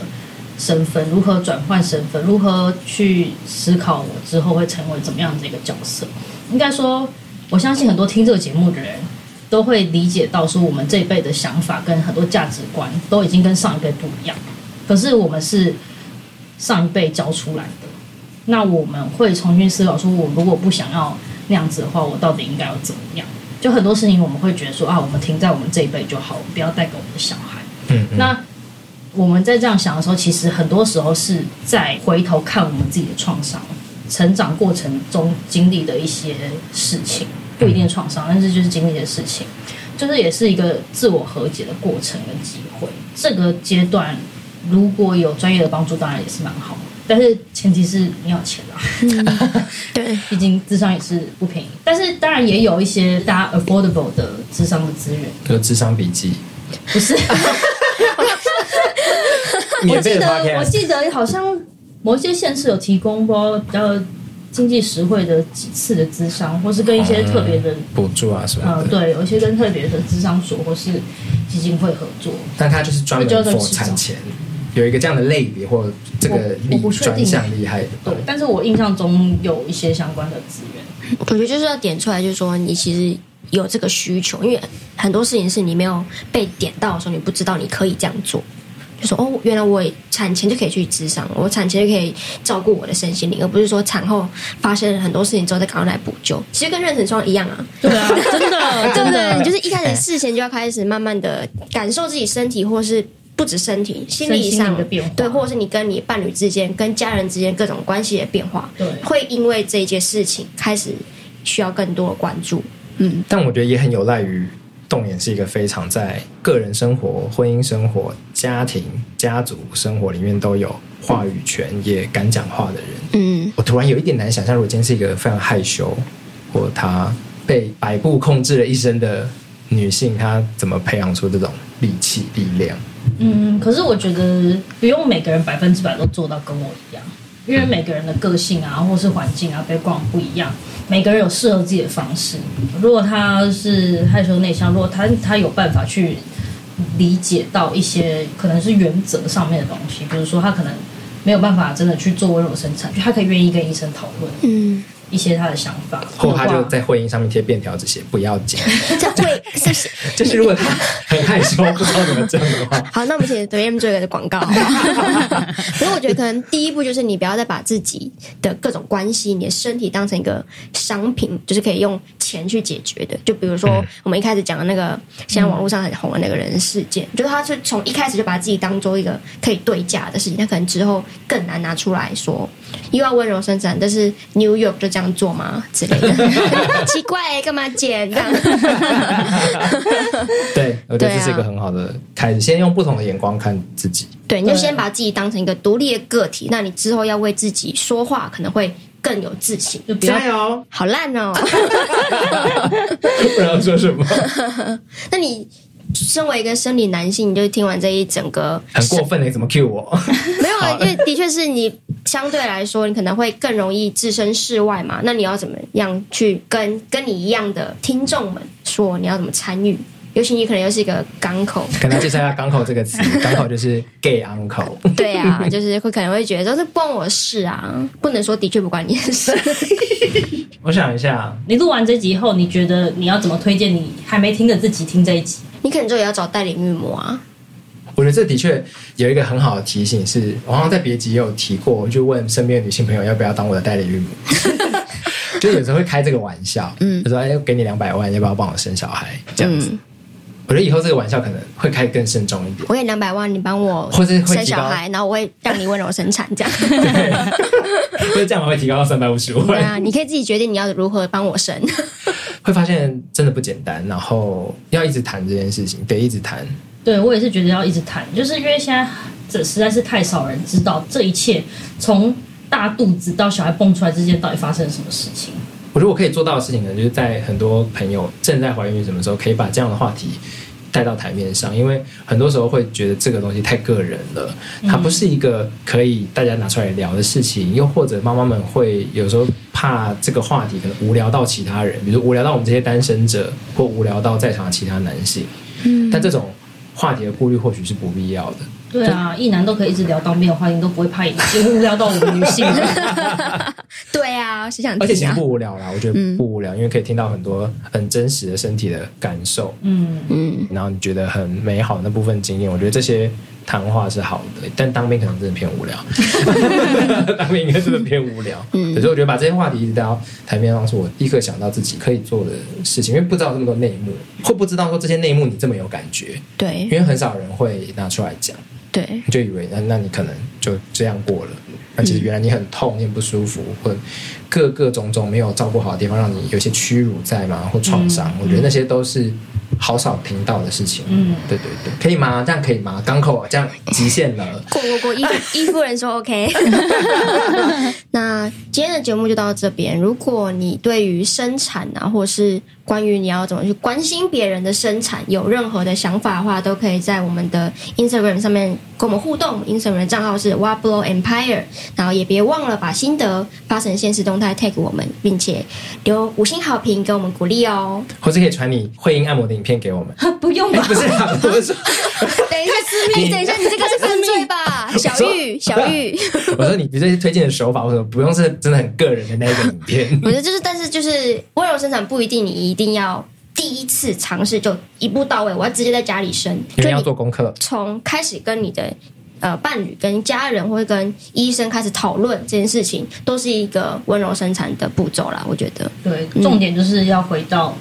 身份，如何转换身份，如何去思考我之后会成为怎么样的一个角色。应该说，我相信很多听这个节目的人。都会理解到说，我们这一辈的想法跟很多价值观都已经跟上一辈不一样。可是我们是上一辈教出来的，那我们会重新思考说，我如果不想要那样子的话，我到底应该要怎么样？就很多事情我们会觉得说啊，我们停在我们这一辈就好，不要带给我们的小孩。嗯。那我们在这样想的时候，其实很多时候是在回头看我们自己的创伤、成长过程中经历的一些事情。不一定创伤，但是就是经历的事情，就是也是一个自我和解的过程跟机会。这个阶段如果有专业的帮助，当然也是蛮好的，但是前提是你要钱啊。嗯、对，毕竟智商也是不便宜。但是当然也有一些大家 affordable 的智商的资源，有智商笔记，不是？我记得我记得好像某些县市有提供过比较。经济实惠的几次的咨商，或是跟一些特别的补助啊什么的，呃，对，有一些跟特别的咨商所或是基金会合作。但他就是专门做产前，有一个这样的类别或这个专项厉害的。对，但是我印象中有一些相关的资源。我觉得就是要点出来，就是说你其实有这个需求，因为很多事情是你没有被点到的时候，你不知道你可以这样做。就说哦，原来我产前就可以去咨商，我产前就可以照顾我的身心灵，而不是说产后发生很多事情之后再赶快来补救。其实跟妊娠霜一样啊，对啊，真的，对不对？你就是一开始事前就要开始慢慢的感受自己身体，或是不止身体，心理上的变化，对，或者是你跟你伴侣之间、跟家人之间各种关系的变化，对，会因为这一件事情开始需要更多的关注。嗯，但我觉得也很有赖于。动眼是一个非常在个人生活、婚姻生活、家庭、家族生活里面都有话语权，也敢讲话的人。嗯，我突然有一点难想象，如果今天是一个非常害羞，或她被摆布控制了一生的女性，她怎么培养出这种力气、力量？嗯，可是我觉得不用每个人百分之百都做到跟我一样。因为每个人的个性啊，或是环境啊，背景不一样，每个人有适合自己的方式。如果他是害羞内向，如果他他有办法去理解到一些可能是原则上面的东西，比如说他可能没有办法真的去做温柔生产，他可以愿意跟医生讨论。嗯，一些他的想法，或他就在会议上面贴便条这些不要紧。这会是是，就是如果他很害羞不知道怎么讲的话，好，那我们请 3M 做一个广告。所以我觉得可能第一步就是你不要再把自己的各种关系、你的身体当成一个商品，就是可以用钱去解决的。就比如说我们一开始讲的那个现在网络上很红的那个人事件，就是他是从一开始就把自己当做一个可以对价的事情，他可能之后更难拿出来说，又要温柔生产，但是 New York 就这样做吗 之类的？奇怪，干嘛剪这样？对，我觉得这是一个很好的开始，先用不同的眼光看自己。对，你就先把自己当成一个独立的个体，那你之后要为自己说话，可能会更有自信。加油！好烂哦！不知道说什么？那你身为一个生理男性，你就听完这一整个很过分的，你怎么 cue 我？没有啊，因为的确是你相对来说，你可能会更容易置身事外嘛。那你要怎么样去跟跟你一样的听众们说？你要怎么参与？尤其你可能又是一个港口，跟他介绍一下“港口”这个词，“ 港口”就是 gay uncle。对啊，就是会可能会觉得说这关我事啊，不能说的确不关你的事。我想一下，你录完这集以后，你觉得你要怎么推荐你还没听的自己听这一集？你可能就也要找代理孕母啊。我觉得这的确有一个很好的提醒是，是我好像在别集也有提过，我就问身边的女性朋友要不要当我的代理孕母。就有时候会开这个玩笑，嗯，就说哎，给你两百万，要不要帮我生小孩？这样子。嗯我觉得以后这个玩笑可能会开更慎重一点。我给你两百万，你帮我生小孩，然后我会让你温柔生产，这样。对，所以这样会提高到三百五十万。对啊，你可以自己决定你要如何帮我生。会发现真的不简单，然后要一直谈这件事情，得一直谈。对，我也是觉得要一直谈，就是因为现在这实在是太少人知道这一切，从大肚子到小孩蹦出来之间到底发生了什么事情。我觉得我可以做到的事情呢，就是在很多朋友正在怀孕什么时候，可以把这样的话题带到台面上，因为很多时候会觉得这个东西太个人了，它不是一个可以大家拿出来聊的事情，又或者妈妈们会有时候怕这个话题可能无聊到其他人，比如无聊到我们这些单身者，或无聊到在场的其他男性，嗯，但这种话题的顾虑或许是不必要的。对啊，异男都可以一直聊到没有话题，都不会怕，也无聊到我们女性。对啊，是想，而且其实不无聊啦，我觉得不无聊，嗯、因为可以听到很多很真实的身体的感受，嗯。嗯，然后你觉得很美好的那部分经验，我觉得这些谈话是好的，但当兵可能真的偏无聊，当兵应该真的偏无聊，嗯，可是我觉得把这些话题一直带到台面上，是我立刻想到自己可以做的事情，因为不知道这么多内幕，会不知道说这些内幕你这么有感觉，对，因为很少人会拿出来讲。对，你就以为那那你可能就这样过了，而且原来你很痛，你很不舒服，或者各个种种没有照顾好的地方，让你有些屈辱在嘛，或创伤，我觉得那些都是好少听到的事情。嗯，对对对，可以吗？这样可以吗？港口这样极限了，过过过，依依夫人说 OK。那今天的节目就到这边。如果你对于生产啊，或是关于你要怎么去关心别人的生产，有任何的想法的话，都可以在我们的 Instagram 上面跟我们互动。Instagram 的账号是 What Blow Empire，然后也别忘了把心得发成现实动态 tag 我们，并且留五星好评给我们鼓励哦。或者可以传你会阴按摩的影片给我们，不用吧？欸、不是、啊，不是。等一下，私密，等一下，你这个是犯罪吧？小玉，小玉。我说你，你这些推荐的手法，或者不用是真的很个人的那一个影片。我觉得就是，但是就是温柔生产不一定你。一定要第一次尝试就一步到位，我要直接在家里生，就要做功课，从开始跟你的呃伴侣、跟家人或者跟医生开始讨论这件事情，都是一个温柔生产的步骤啦。我觉得，对，重点就是要回到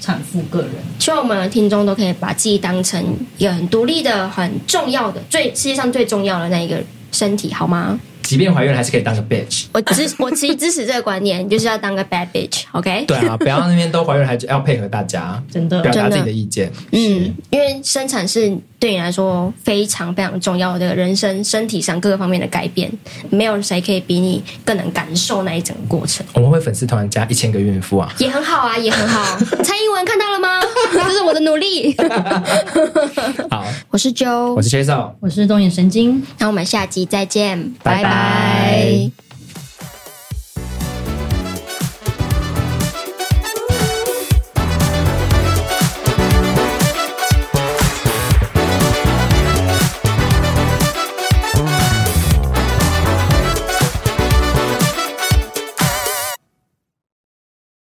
产妇个人。嗯，希望我们的听众都可以把自己当成一个很独立的、很重要的、最世界上最重要的那一个身体，好吗？即便怀孕还是可以当个 bitch。我支 我其实支持这个观念，就是要当个 bad bitch，OK？、Okay? 对啊，不要那边都怀孕还要配合大家，真的表达自己的意见。嗯，因为生产是对你来说非常非常重要的人生身体上各个方面的改变，没有谁可以比你更能感受那一整个过程。我们会粉丝团加一千个孕妇啊，也很好啊，也很好。蔡英文看到了吗？这是我的努力。好，我是 Joe，我是 Chasel，我是东眼神经。那我们下集再见，拜拜拜。